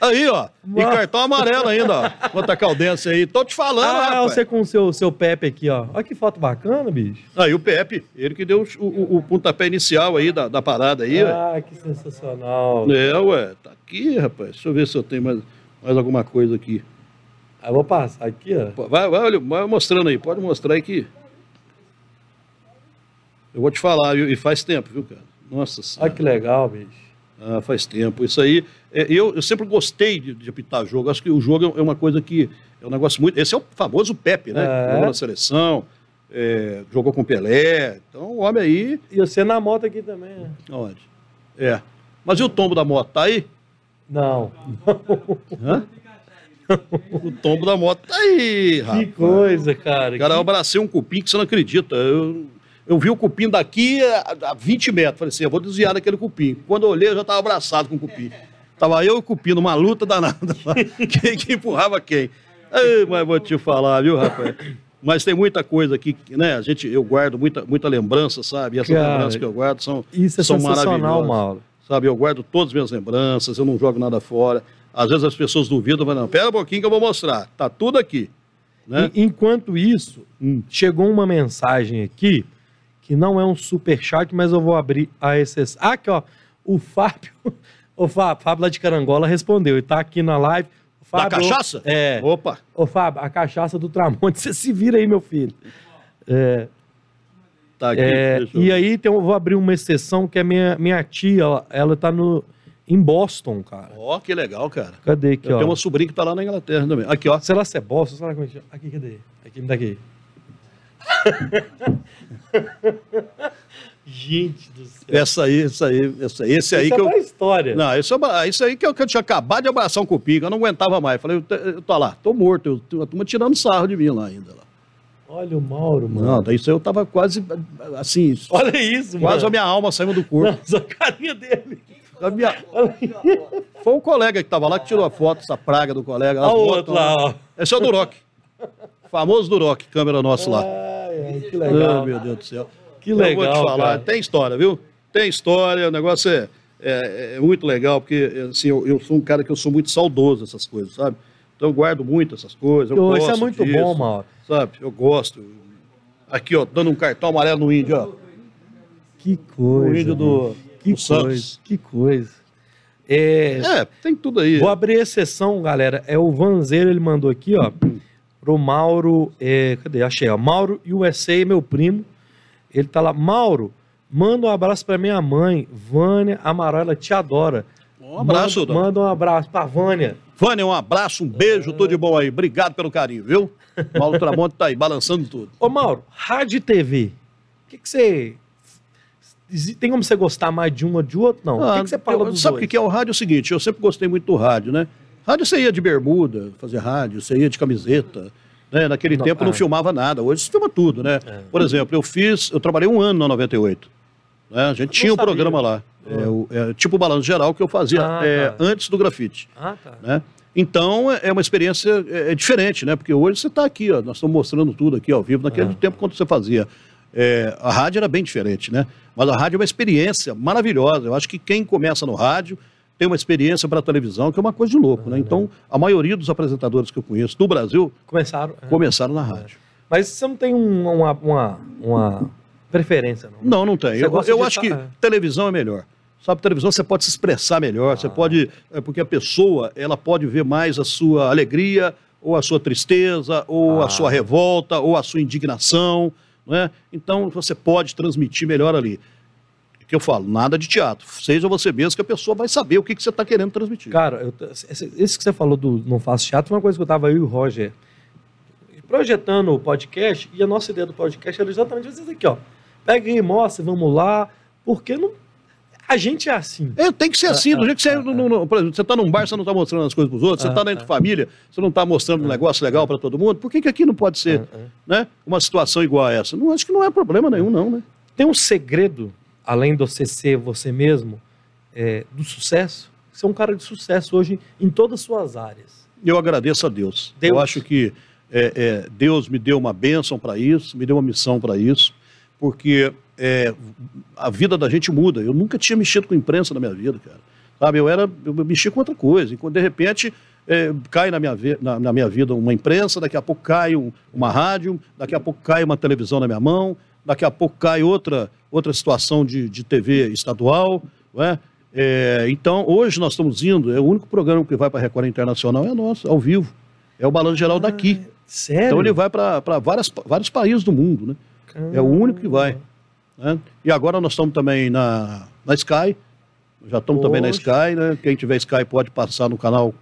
Aí, ó. E cartão amarelo ainda, ó. Quanta caldense aí. Tô te falando, Ah, rapaz. você com o seu, seu Pepe aqui, ó. Olha que foto bacana, bicho. Aí o Pepe, ele que deu o, o, o pontapé inicial aí da, da parada aí, Ah, ué. que sensacional. É, ué. Tá aqui, rapaz. Deixa eu ver se eu tenho mais, mais alguma coisa aqui. Eu vou passar aqui, ó. Vai, vai, olha, vai mostrando aí. Pode mostrar aí que... Eu vou te falar, e faz tempo, viu, cara? Nossa Senhora. Olha que legal, bicho. Ah, faz tempo. Isso aí, é, eu, eu, sempre gostei de, de apitar jogo. Acho que o jogo é uma coisa que é um negócio muito. Esse é o famoso Pepe, né? É. Jogou na seleção, é, jogou com Pelé. Então, o homem aí. E você na moto aqui também, né? Onde? É. Mas e o tombo da moto? Tá aí? Não. Hã? o tombo da moto tá aí, rapaz. Que coisa, cara. Cara, que... eu abracei um cupim que você não acredita. Eu eu vi o cupim daqui a, 20 metros. Falei assim, eu vou desviar daquele cupim. Quando eu olhei, eu já estava abraçado com o cupim. Tava eu e o cupim numa luta danada. quem que empurrava quem? Ei, mas vou te falar, viu, rapaz? Mas tem muita coisa aqui, né? A gente, eu guardo muita, muita lembrança, sabe? E essas Cara, lembranças que eu guardo são, isso é são maravilhosas. Mauro. Sabe, eu guardo todas as minhas lembranças, eu não jogo nada fora. Às vezes as pessoas duvidam, mas não, pera um pouquinho que eu vou mostrar. Tá tudo aqui. Né? Enquanto isso, hum. chegou uma mensagem aqui que não é um super chat, mas eu vou abrir a exceção. Ah, aqui, ó, o Fábio, o Fábio, Fábio lá de Carangola respondeu, e tá aqui na live. O Fábio, da cachaça? É. Opa. Ô, Fábio, a cachaça do Tramonte, você se vira aí, meu filho. É, tá aqui, é, E aí tem, eu vou abrir uma exceção que é minha, minha tia, ela, ela tá no, em Boston, cara. Ó, oh, que legal, cara. Cadê aqui, eu ó? Tem uma sobrinha que tá lá na Inglaterra também. Aqui, ó. Sei lá se é Boston, sei lá como é que Aqui, cadê? Aqui, me dá aqui. Gente do céu. Essa aí, essa aí, essa, esse aí isso que é eu. história. Não, isso, é, isso aí que eu, que eu tinha acabado de abraçar um cupim, que eu não aguentava mais. Falei, eu, eu tô lá, tô morto, eu, a turma tirando sarro de mim lá ainda. Lá. Olha o Mauro, mano. Não, isso eu tava quase assim. Olha isso, quase mano. Quase a minha alma saiu do corpo. Nossa, a carinha dele. A minha... Foi um colega que tava lá que tirou a foto, essa praga do colega. Olha o outro lá, ó. Esse é o Duroc. Famoso Duroc, câmera nosso lá. Ai, que legal. Oh, meu Deus do céu. Que legal. Eu vou te falar, cara. tem história, viu? Tem história, o negócio é, é, é muito legal, porque assim, eu, eu, sou um cara que eu sou muito saudoso dessas coisas, sabe? Então eu guardo muito essas coisas. Eu Isso é muito disso, bom, Mauro. Sabe? Eu gosto. Aqui, ó, dando um cartão amarelo no índio, ó. Que coisa. O índio do, que do coisa, Que coisa. É, é, tem tudo aí. Vou abrir exceção, galera. É o Vanzeiro, ele mandou aqui, ó, pro Mauro. É, cadê? Achei, ó. Mauro USA, meu primo. Ele tá lá. Mauro, manda um abraço pra minha mãe, Vânia Amaral, ela te adora. Um abraço, Manda, manda um abraço pra Vânia. Vânia, um abraço, um beijo, tudo de bom aí. Obrigado pelo carinho, viu? Mauro Tramonte tá aí, balançando tudo. Ô, Mauro, rádio e TV. O que, que você. Tem como você gostar mais de um ou de outro? Não. Ah, o que, que você fala eu, Sabe o que é o rádio? É o seguinte, eu sempre gostei muito do rádio, né? Rádio você ia de bermuda, fazer rádio, você ia de camiseta. Né? Naquele Não, tempo não ah. filmava nada, hoje se filma tudo, né? É. Por exemplo, eu fiz, eu trabalhei um ano na 98. Né? A gente tinha um sabia. programa lá, é, o- é, tipo o Balanço Geral que eu fazia Ah, é, tá. antes do grafite. Ah, tá. né? Então é é uma experiência é, é diferente, né? Porque hoje você está aqui, ó, nós estamos mostrando tudo aqui ao vivo. Naquele É. tempo, quando você fazia, é, a rádio era bem diferente, né? Mas a rádio é uma experiência maravilhosa. Eu acho que quem começa no rádio tem uma experiência para a televisão, que é uma coisa de louco, né? Então, a maioria dos apresentadores que eu conheço do Brasil Começaram. é. começaram na rádio. Mas você não tem um- uma, uma, uma preferência, não? Não, não tem. Você Eu, eu acho que fa- é. televisão é melhor. Sabe, televisão você pode se expressar melhor, você Ah. pode. É porque a pessoa ela pode ver mais a sua alegria, ou a sua tristeza, ou Ah. a sua revolta, ou a sua indignação. Né? Então você pode transmitir melhor ali. Que eu falo, nada de teatro. Seja você mesmo que a pessoa vai saber o que, que você está querendo transmitir. Cara, eu, esse que você falou do Não Faço Teatro foi uma coisa que eu tava eu e o Roger projetando o podcast, e a nossa ideia do podcast era exatamente isso aqui, ó. Pega aí, mostra, vamos lá, porque não... a gente é assim. É, tem que ser assim, do Ah, jeito que você. ah, não- não- por exemplo, você está num bar, você não está mostrando as coisas para os outros, você Ah, está dentro ah. de família, você não está mostrando um negócio legal para todo mundo. Por que, que aqui não pode ser Ah, ah. né, uma situação igual a essa? Não acho que não é problema nenhum, não, né? Tem um segredo, além de você ser você mesmo, é, do sucesso? Você é um cara de sucesso hoje em todas as suas áreas. Eu agradeço a Deus. Deus. Eu acho que é, é, Deus me deu uma bênção para isso, me deu uma missão para isso, porque é, a vida da gente muda. Eu nunca tinha mexido com imprensa na minha vida, cara. Sabe, eu era, eu mexia com outra coisa. E quando de repente é, cai na minha, na, na minha vida uma imprensa, daqui a pouco cai um- uma rádio, daqui a pouco cai uma televisão na minha mão, daqui a pouco cai outra, outra situação de, de TV estadual, não é? É, então, hoje nós estamos indo, é o único programa que vai para a Record Internacional é nosso, ao vivo. É o Balanço Geral daqui. Sério? Então ele vai para vários países do mundo, né? É o único que vai. né? E agora nós estamos também na, na Sky, já estamos também na. Sky, né? Quem tiver Sky pode passar no canal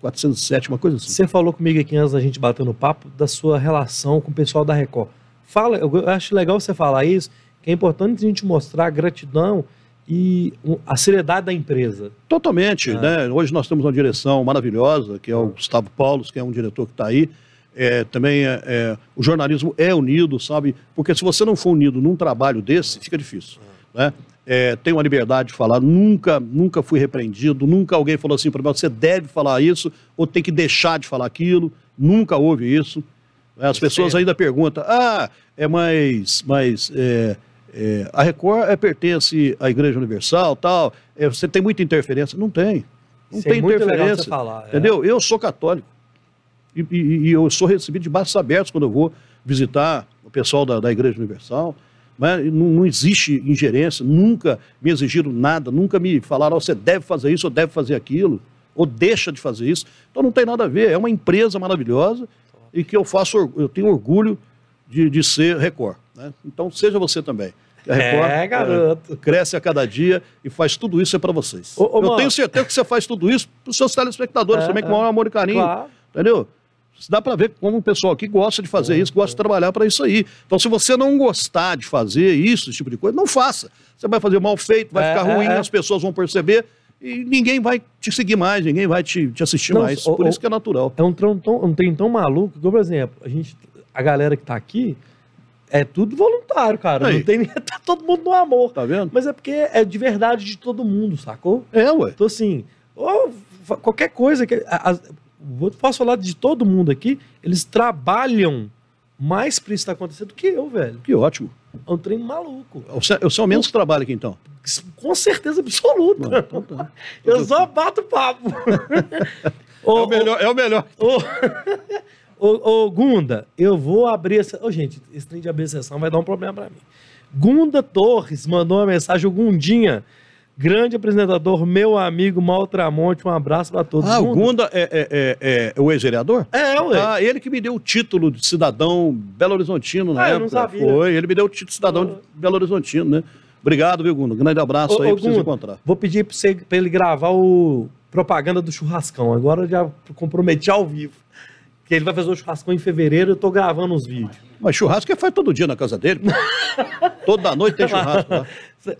407, uma coisa assim. Você falou comigo aqui antes da gente bater no papo da sua relação com o pessoal da Record. Fala, eu acho legal você falar isso, que é importante a gente mostrar a gratidão e a seriedade da empresa. Totalmente, Ah. né? Hoje nós temos uma direção maravilhosa, que é o Gustavo Paulos, que é um diretor que está aí. É, também é, é, o jornalismo é unido, sabe? Porque se você não for unido num trabalho desse, fica difícil, né? É, tenho a liberdade de falar, nunca, nunca fui repreendido, nunca alguém falou assim para mim, você deve falar isso ou tem que deixar de falar aquilo, nunca houve isso. As pessoas Certo. ainda perguntam, ah, é mais, mais é, é, a Record é, pertence à Igreja Universal, tal, é, você tem muita interferência. Não tem. Não Isso é tem interferência. falar, é. Entendeu? Eu sou católico. E, e- e eu sou recebido de braços abertos quando eu vou visitar o pessoal da, da Igreja Universal. Mas não, não existe ingerência, nunca me exigiram nada, nunca me falaram, "Ó, você deve fazer isso ou deve fazer aquilo, ou deixa de fazer isso. Então não tem nada a ver, é uma empresa maravilhosa e que eu faço, eu tenho orgulho de, de ser Record. né? Então seja você também. A É, garoto. é, cresce a cada dia e faz tudo isso é para vocês. Ô, ô, eu mano. tenho certeza que você faz tudo isso para os seus telespectadores É, também, com é. o maior amor e carinho. Claro. Entendeu? Dá para ver como o pessoal aqui gosta de fazer isso, gosta de trabalhar para isso aí. Então, se você não gostar de fazer isso, esse tipo de coisa, não faça. Você vai fazer mal feito, vai É, ficar é, ruim, é. as pessoas vão perceber e ninguém vai te seguir mais, ninguém vai te, te assistir Não, mais. ô, Por ô, isso que é natural. É um trem tão, um trem tão maluco que, por exemplo, a, gente, a galera que tá aqui é tudo voluntário, cara. Aí. Não tem tá todo mundo no amor. Tá vendo? Mas é porque é de verdade de todo mundo, sacou? É, ué. Então, assim, ou qualquer coisa que. a- vou- posso falar de todo mundo aqui, eles trabalham mais pra isso estar acontecendo do que eu, velho. Que ótimo. É um trem maluco. Eu sou o menos que trabalha aqui, então. Com certeza absoluta. Bom, então tá. Eu só bato papo. É o melhor. É o melhor. Ô, ô, ô, Gunda, eu vou abrir essa. Ô, gente, esse trem de abrir exceção vai dar um problema pra mim. Gunda Torres mandou uma mensagem, o Gundinha. Grande apresentador, meu amigo Maltramonte. Um abraço para todos. Ah, o Gunda é, é, é, é o ex-vereador? É, ué. Ah, ele que me deu o título de cidadão belo-horizontino na Ah, eu época. não sabia. Foi, ele me deu o título de cidadão de belo-horizontino, né? Obrigado, viu, Gunda? Grande abraço Ô, aí ô, pra vocês Gunda, encontrar. Vou pedir pra, você, pra ele gravar o propaganda do churrascão. Agora eu já comprometi ao vivo. Que ele vai fazer o churrascão em fevereiro, eu tô gravando os vídeos. Mas churrasco ele faz todo dia na casa dele. Toda noite tem churrasco lá.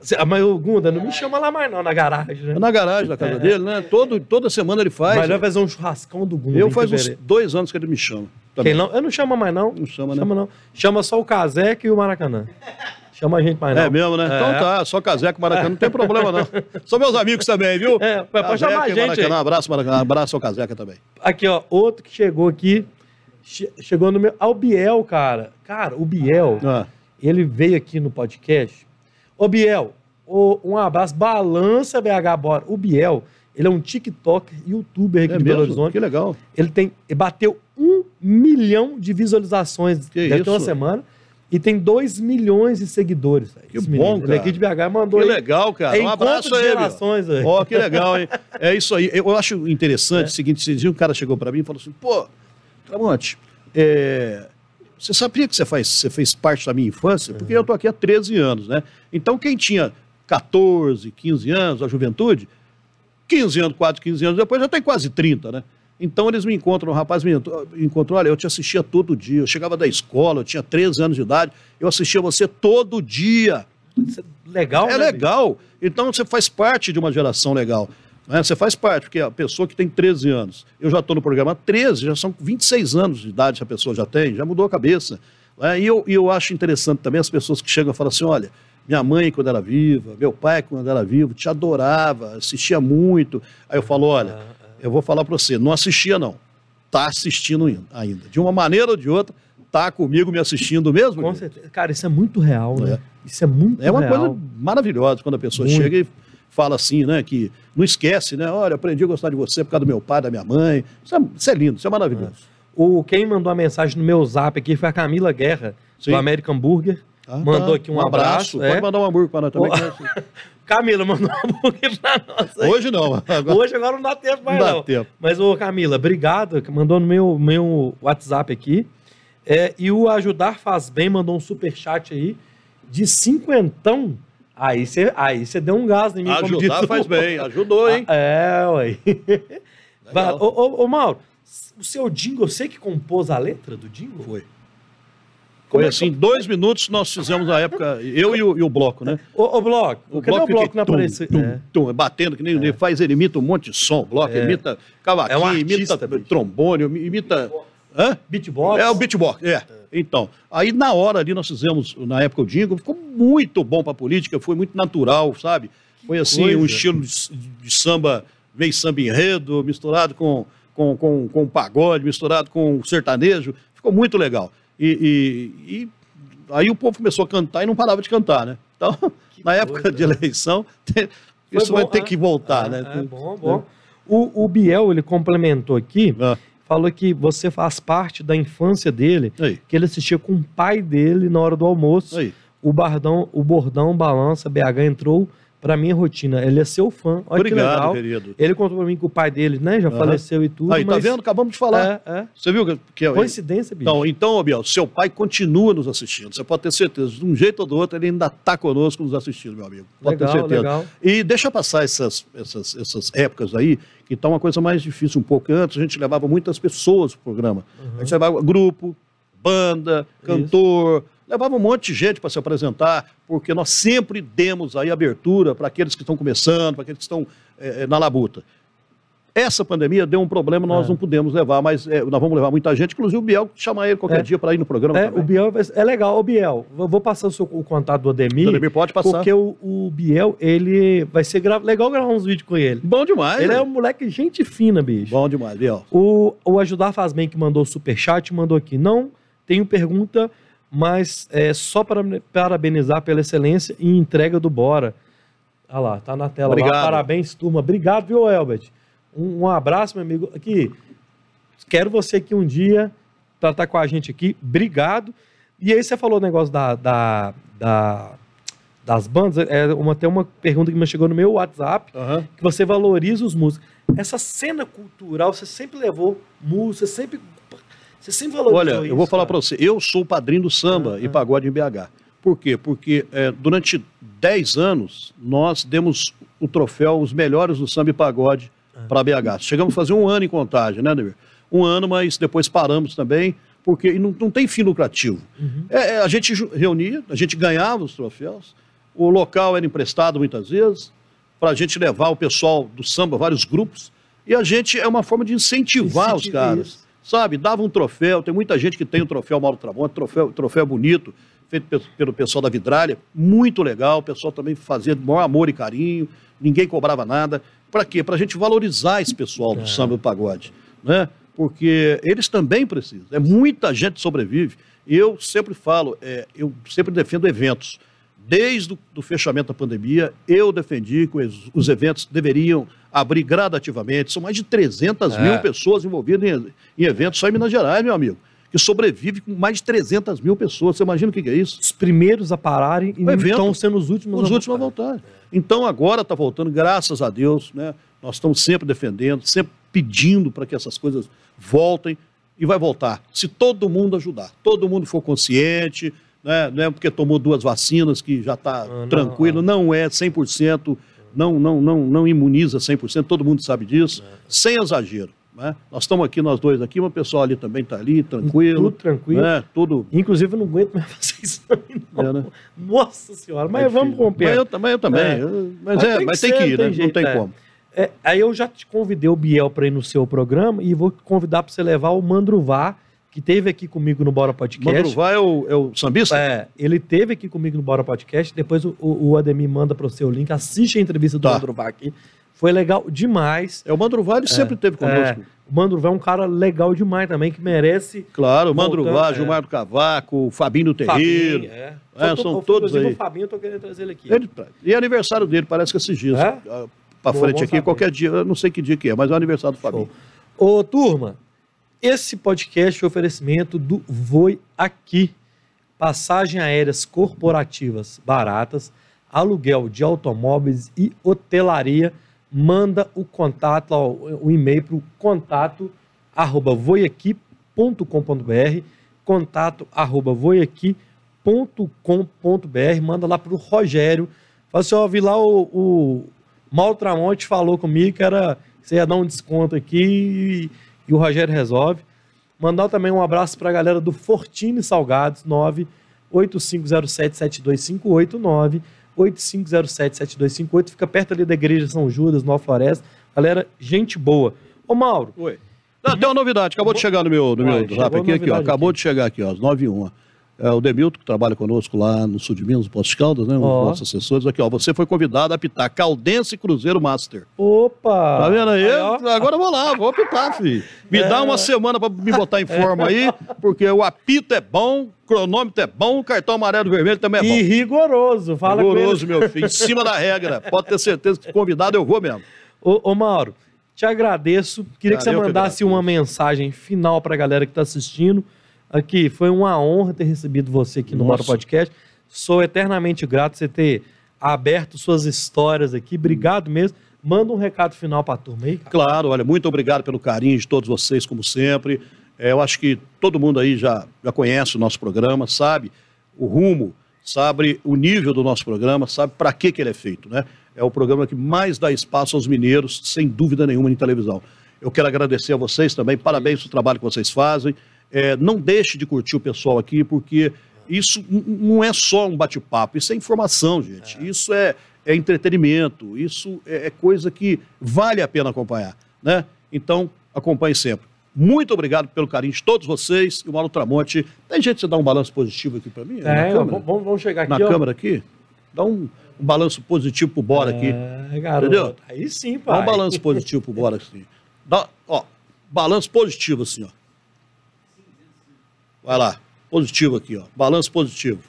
Cê- mas o Gunda, não me chama lá mais não, na garagem, né? É na garagem da casa dele, né? Todo, toda semana ele faz. Mas ele vai fazer um churrascão do Gunda Eu faz uns dois anos que ele me chama. Quem não, eu não chama mais não. Não chama, né? Chama não. Chama só o Caseca e o Maracanã. Chama a gente mais não. É mesmo, né? É. Então tá, só Caseco Maracanã, não tem problema não. São meus amigos também, viu? É, pode Caseca chamar a gente Maracanã, abraço, Maracanã, abraço ao Caseca também. Aqui, ó, outro que chegou aqui. Che- Chegou no meu. Ah, o Biel, cara. Cara, o Biel, Ah, ele veio aqui no podcast. Ô, Biel, ô, um abraço. Balança BH Bora. O Biel, ele é um TikToker, youtuber aqui é de Belo mesmo? Horizonte. Que legal. Ele tem. Ele bateu um milhão de visualizações. Que deve ter uma isso? semana. E tem dois milhões de seguidores. Que bom, menino. Ele cara. é aqui de BH mandou Que aí. legal, cara. É um abraço aí, gerações. Ó, que legal, hein? É isso aí. Eu acho interessante o seguinte: um cara chegou pra mim e falou assim: pô, Tramonte, é, você sabia que você, faz, você fez parte da minha infância? Porque eu tô aqui há 13 anos, né? Então, quem tinha 14, 15 anos, a juventude, 15 anos, 4, 15 anos depois, já tem quase 30, né? Então eles me encontram, o rapaz me encontrou, olha, eu te assistia todo dia, eu chegava da escola, eu tinha 13 anos de idade, eu assistia você todo dia. Isso é legal, É né, legal. Então você faz parte de uma geração legal. Né? Você faz parte, porque a pessoa que tem 13 anos, eu já estou no programa há 13, já são 26 anos de idade que a pessoa já tem, já mudou a cabeça. né? E, eu, eu acho interessante também as pessoas que chegam e falam assim: olha, minha mãe, quando era viva, meu pai, quando era vivo, te adorava, assistia muito. Aí eu falo: olha, eu vou falar para você, não assistia não, tá assistindo ainda-. De uma maneira ou de outra, tá comigo me assistindo mesmo. Com certeza. Cara, isso é muito real, né? É. Isso é muito É uma real. coisa maravilhosa quando a pessoa Muito. chega e fala assim, né? Que não esquece, né? Olha, aprendi a gostar de você por causa do meu pai, da minha mãe. Isso é, isso é lindo, isso é maravilhoso. O, quem mandou a mensagem no meu zap aqui foi a Camila Guerra, Sim. do American Burger. Ah, Mandou tá. aqui um abraço, é. Pode mandar um hambúrguer para nós também. Camila mandou um hambúrguer pra nós. aí. Hoje não. Agora Hoje agora não dá tempo mais não dá não. tempo. Mas, ô Camila, obrigado. que Mandou no meu, meu WhatsApp aqui. É, e o Ajudar Faz Bem mandou um superchat aí de cinquentão. Aí você aí cê deu um gás em mim. Ajudar o- faz bem. Ajudou, hein? Ah, É, ué. Legal. ô, ô, ô, Mauro, o seu jingle, você que compôs a letra do jingle? Foi. Foi é assim, dois minutos nós fizemos na época, eu e o, e o Bloco, né? Ô, ô Bloco, cadê o Bloco que não tum, apareceu? tum, É. tum, batendo, que nem ele faz, ele imita um monte de som. O Bloco É. imita cavaquinho, É um artista, imita bicho. trombone, imita... Hã? Beatbox? É o beatbox, é. Então, aí na hora ali nós fizemos, na época o jingle, ficou muito bom pra política, foi muito natural, sabe? Foi assim, coisa. um estilo de, de samba, meio samba enredo, misturado com, com, com, com pagode, misturado com sertanejo, ficou muito legal. E, e- e aí o povo começou a cantar e não parava de cantar, né? Então, Que na época coisa. de eleição, isso Foi vai bom, ter né? que voltar, Ah, né? É bom, bom. O, o Biel, ele complementou aqui, Ah, falou que você faz parte da infância dele, aí, que ele assistia com o pai dele na hora do almoço. aí. O Bardão, o Bordão Balança BH entrou pra minha rotina. Ele é seu fã. Olha que Obrigado, legal. querido. Ele contou pra mim que o pai dele, né, já Aham. faleceu e tudo. Aí, tá mas- vendo? Acabamos de falar. É, é. Você viu que, que é- Coincidência, bicho. Então, então, ô, Biel, seu pai continua nos assistindo. Você pode ter certeza. De um jeito ou do outro, ele ainda está conosco nos assistindo, meu amigo. Pode legal, ter certeza. legal. E deixa passar essas, essas, essas épocas aí, que está uma coisa mais difícil um pouco. Antes a gente levava muitas pessoas pro programa. A gente levava grupo, banda, cantor, levava um monte de gente para se apresentar, porque nós sempre demos aí abertura para aqueles que estão começando, para aqueles que estão eh, na labuta. Essa pandemia deu um problema, nós É. não pudemos levar, mas eh, nós vamos levar muita gente, inclusive o Biel, chamar ele qualquer É. dia para ir no programa É, também. o Biel vai- é legal. Ô, Biel, vou passar o, seu, o contato do Ademir. Ademir, pode passar. Porque o, o Biel, ele vai ser gra- legal gravar uns vídeos com ele. Bom demais. ele né? é um moleque gente fina, bicho. Bom demais, Biel. O, o Ajudar Faz Bem que mandou o superchat mandou aqui. Não tenho pergunta, mas é só para parabenizar pela excelência e entrega do Bora. Olha lá, tá na tela Obrigado. lá. Parabéns, turma. Obrigado, viu, Elbert? Um, um abraço, meu amigo. Aqui, quero você aqui um dia para estar com a gente aqui. Obrigado. E aí você falou o negócio da, da, da, das bandas, é uma, tem uma pergunta que me chegou no meu WhatsApp, Aham. que você valoriza os músicos. Essa cena cultural, você sempre levou música, sempre, você sempre valorizou Olha, isso, eu vou falar para você, eu sou o padrinho do samba e pagode em BH. Por quê? Porque é, durante 10 anos nós demos o troféu Os Melhores do Samba e Pagode para BH. Chegamos a fazer um ano em contagem, né, Demir? Um ano, mas depois paramos também, porque não, não tem fim lucrativo. Uhum. É, é, a gente reunia, a gente ganhava os troféus, o local era emprestado muitas vezes, para a gente levar o pessoal do samba, vários grupos, e a gente é uma forma de incentivar os caras. isso. Sabe, dava um troféu, tem muita gente que tem o troféu Mauro Tramonte, troféu, troféu bonito, feito pe- pelo pessoal da Vidralha, muito legal, o pessoal também fazia com maior amor e carinho, ninguém cobrava nada. Para quê? Para a gente valorizar esse pessoal do samba e do pagode, né? Porque eles também precisam. É muita gente sobrevive. Eu sempre falo, é, eu sempre defendo eventos. Desde o fechamento da pandemia, eu defendi que os, os eventos deveriam abrir gradativamente. São mais de 300 mil É. pessoas envolvidas em, em eventos só em Minas Gerais, meu amigo. Que sobrevive com mais de 300 mil pessoas. Você imagina o que é isso? Os primeiros a pararem e evento. estão sendo os últimos Os a últimos a voltar. Então agora está voltando, graças a Deus, né? Nós estamos sempre defendendo, sempre pedindo para que essas coisas voltem e vai voltar. Se todo mundo ajudar, todo mundo for consciente, né? não é porque tomou duas vacinas que já está Ah, não, tranquilo, não é 100%, não, não, não, não imuniza 100%, todo mundo sabe disso, sem exagero. Né? Nós estamos aqui, nós dois aqui, mas o pessoal ali também está ali, tranquilo. Tudo tranquilo. Né? Tudo Inclusive, eu não aguento mais fazer isso também, não. É, né? Nossa senhora, mas É vamos romper. Mas eu, também- eu também. É. eu- Mas, Mas é, tem mas que tem que ser, ir, tem né? jeito, não tem é. como. É, aí eu já te convidei o Biel para ir no seu programa e vou convidar para você levar o Mandruvá, que teve aqui comigo no Bora Podcast. Mandruvá é o, é o sambista? É, ele teve aqui comigo no Bora Podcast. Depois o, o Ademir manda para o seu link. Assiste a entrevista do Tá. Mandruvá aqui. Foi legal demais. É o Mandruvá, ele sempre teve conosco. É, o Mandruvá é um cara legal demais também, que merece. Claro, o Mandruvá, é. Gilmar do Cavaco, o Fabinho do Terreiro. Fabinho, é. É, tô- são eu- todos aí. o Fabinho, eu tô querendo trazer ele aqui. Ele- e é aniversário dele, parece que esses dias. É? Ah, Pra Bom, frente aqui, saber. qualquer dia, eu não sei que dia que é, mas é o aniversário do Fabinho. Ô, turma, esse podcast é oferecimento do Voi Aqui. Passagem aéreas corporativas baratas, aluguel de automóveis e hotelaria. Manda o contato, o e-mail para o contato arroba voiaqui.com.br contato arroba voiaqui.com.br manda lá para o Rogério Fala assim, ó, vi lá o, o Mauro Tramonte falou comigo que era você ia dar um desconto aqui e, e o Rogério resolve. Mandar também um abraço para a galera do Fortini Salgados, 985077258, 985077258, fica perto ali da Igreja São Judas, Nova Floresta. Galera, gente boa. Ô, Mauro, Oi. Não, tem uma novidade, acabou de chegar no meu, no meu chegou rap aqui, aqui, ó. Acabou aqui. de chegar aqui, ó, às 9 e 1. É, o Demilton, que trabalha conosco lá no sul de Minas, no Posto de Caldas, né? Um dos Ó. nossos assessores. Aqui, ó. Você foi convidado a apitar Caldense Cruzeiro Master. opa! Tá vendo aí? ó. Agora eu vou lá, vou apitar, filho. Me dá uma semana pra me botar em forma aí, porque o apito é bom, o cronômetro é bom, o cartão amarelo e vermelho também é bom. E rigoroso, fala Rigoroso, meu filho, em cima da regra. Pode ter certeza que convidado eu vou mesmo. Ô, ô, Mauro, te agradeço. Queria que você que mandasse agradeço. uma mensagem final pra galera que tá assistindo. Aqui, foi uma honra ter recebido você aqui no. Bora Podcast. Sou eternamente grato por você ter aberto suas histórias aqui. Obrigado mesmo. Manda um recado final pra turma aí, cara. Claro, olha, muito obrigado pelo carinho de todos vocês, como sempre. É, eu acho que todo mundo aí já, já conhece o nosso programa, sabe o rumo, sabe o nível do nosso programa, sabe para que, que ele é feito, né? É o programa que mais dá espaço aos mineiros, sem dúvida nenhuma, em televisão. Eu quero agradecer a vocês também, parabéns pelo trabalho que vocês fazem. É, não deixe de curtir o pessoal aqui, porque isso não é só um bate-papo, isso é informação, gente. Isso é, é entretenimento, isso é, é coisa que vale a pena acompanhar, né? Então, acompanhe sempre. Muito obrigado pelo carinho de todos vocês. E o Mauro Tramonte, tem jeito de você dar um balanço positivo aqui para mim? É, vamos, vamos- chegar aqui, Na ó. câmera aqui? Dá um, um balanço positivo pro Bora aqui. É, garoto. Entendeu? Aí sim, Dá pai. um balanço positivo pro Bora assim. Dá, ó, balanço positivo assim, ó. Vai lá, positivo aqui, ó. Balanço positivo.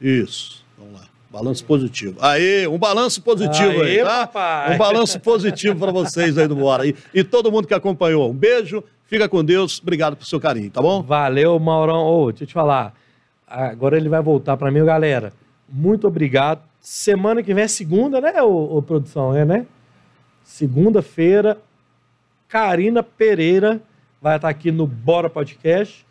Isso, vamos lá. Balanço positivo. Aê, um balanço positivo Aê, aí, tá? papai. Um balanço positivo para vocês aí do Bora. E, e todo mundo que acompanhou. Um beijo, fica com Deus. Obrigado pelo seu carinho, tá bom? Valeu, Maurão. Ô, deixa eu te falar. Agora ele vai voltar pra mim, galera. muito obrigado. Semana que vem é segunda, né, ô, ô produção? É, né? Segunda-feira, Karina Pereira vai estar aqui no Bora Podcast.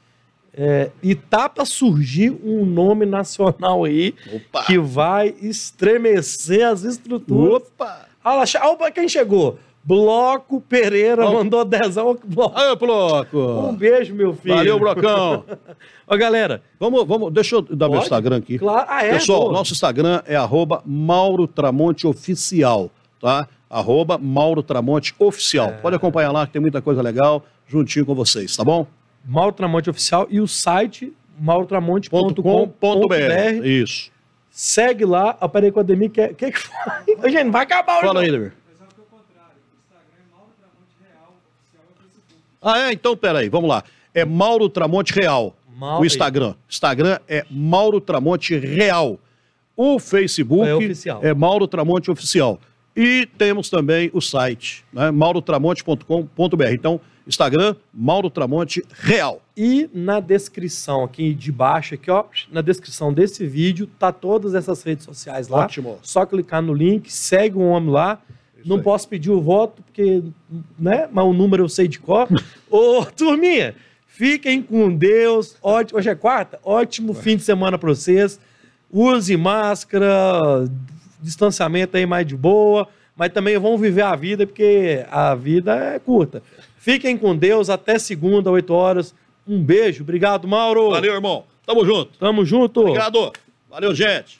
É, e tá para surgir um nome nacional aí Opa. que vai estremecer as estruturas. Opa! Olha, olha quem chegou. Bloco Pereira oh. mandou dezão. Bloco. Aê, Bloco! Um beijo, meu filho. Valeu, Blocão. Ó, galera. Vamos, vamos, deixa eu dar Pode? meu Instagram aqui. Claro. Ah, é? Pessoal, pô. nosso Instagram é arroba Mauro Tramonte Oficial, tá? Arroba Mauro Tramonte Oficial. É. Pode acompanhar lá, que tem muita coisa legal juntinho com vocês, tá bom? Mauro Tramonte Oficial e o site maurotramonte.com.br. Isso. Segue lá. Ah, peraí, com a Demi, que, que que foi? Gente, vai acabar o Fala aí, Demir. Ah, é? Então, peraí, vamos lá. É Mauro Tramonte Real. Mauro... O Instagram. Instagram é Mauro Tramonte Real. O Facebook é, é Mauro Tramonte Oficial. E temos também o site, né? maurotramonte.com.br. Então, Instagram, Mauro Tramonte Real. E na descrição aqui de baixo, aqui, ó, na descrição desse vídeo, tá todas essas redes sociais lá. Ótimo. Só clicar no link, segue o homem lá. Isso Não aí. posso pedir o voto, porque, né? Mas o número eu sei de cor. Ô, turminha, fiquem com Deus. Ótimo. Hoje é quarta? Ótimo fim de semana para vocês. Use máscara, distanciamento aí mais de boa. Mas também vão viver a vida, porque a vida é curta. Fiquem com Deus. Até segunda, 8 horas. Um beijo. Obrigado, Mauro. Valeu, irmão. Tamo junto. Tamo junto. Obrigado. Valeu, gente.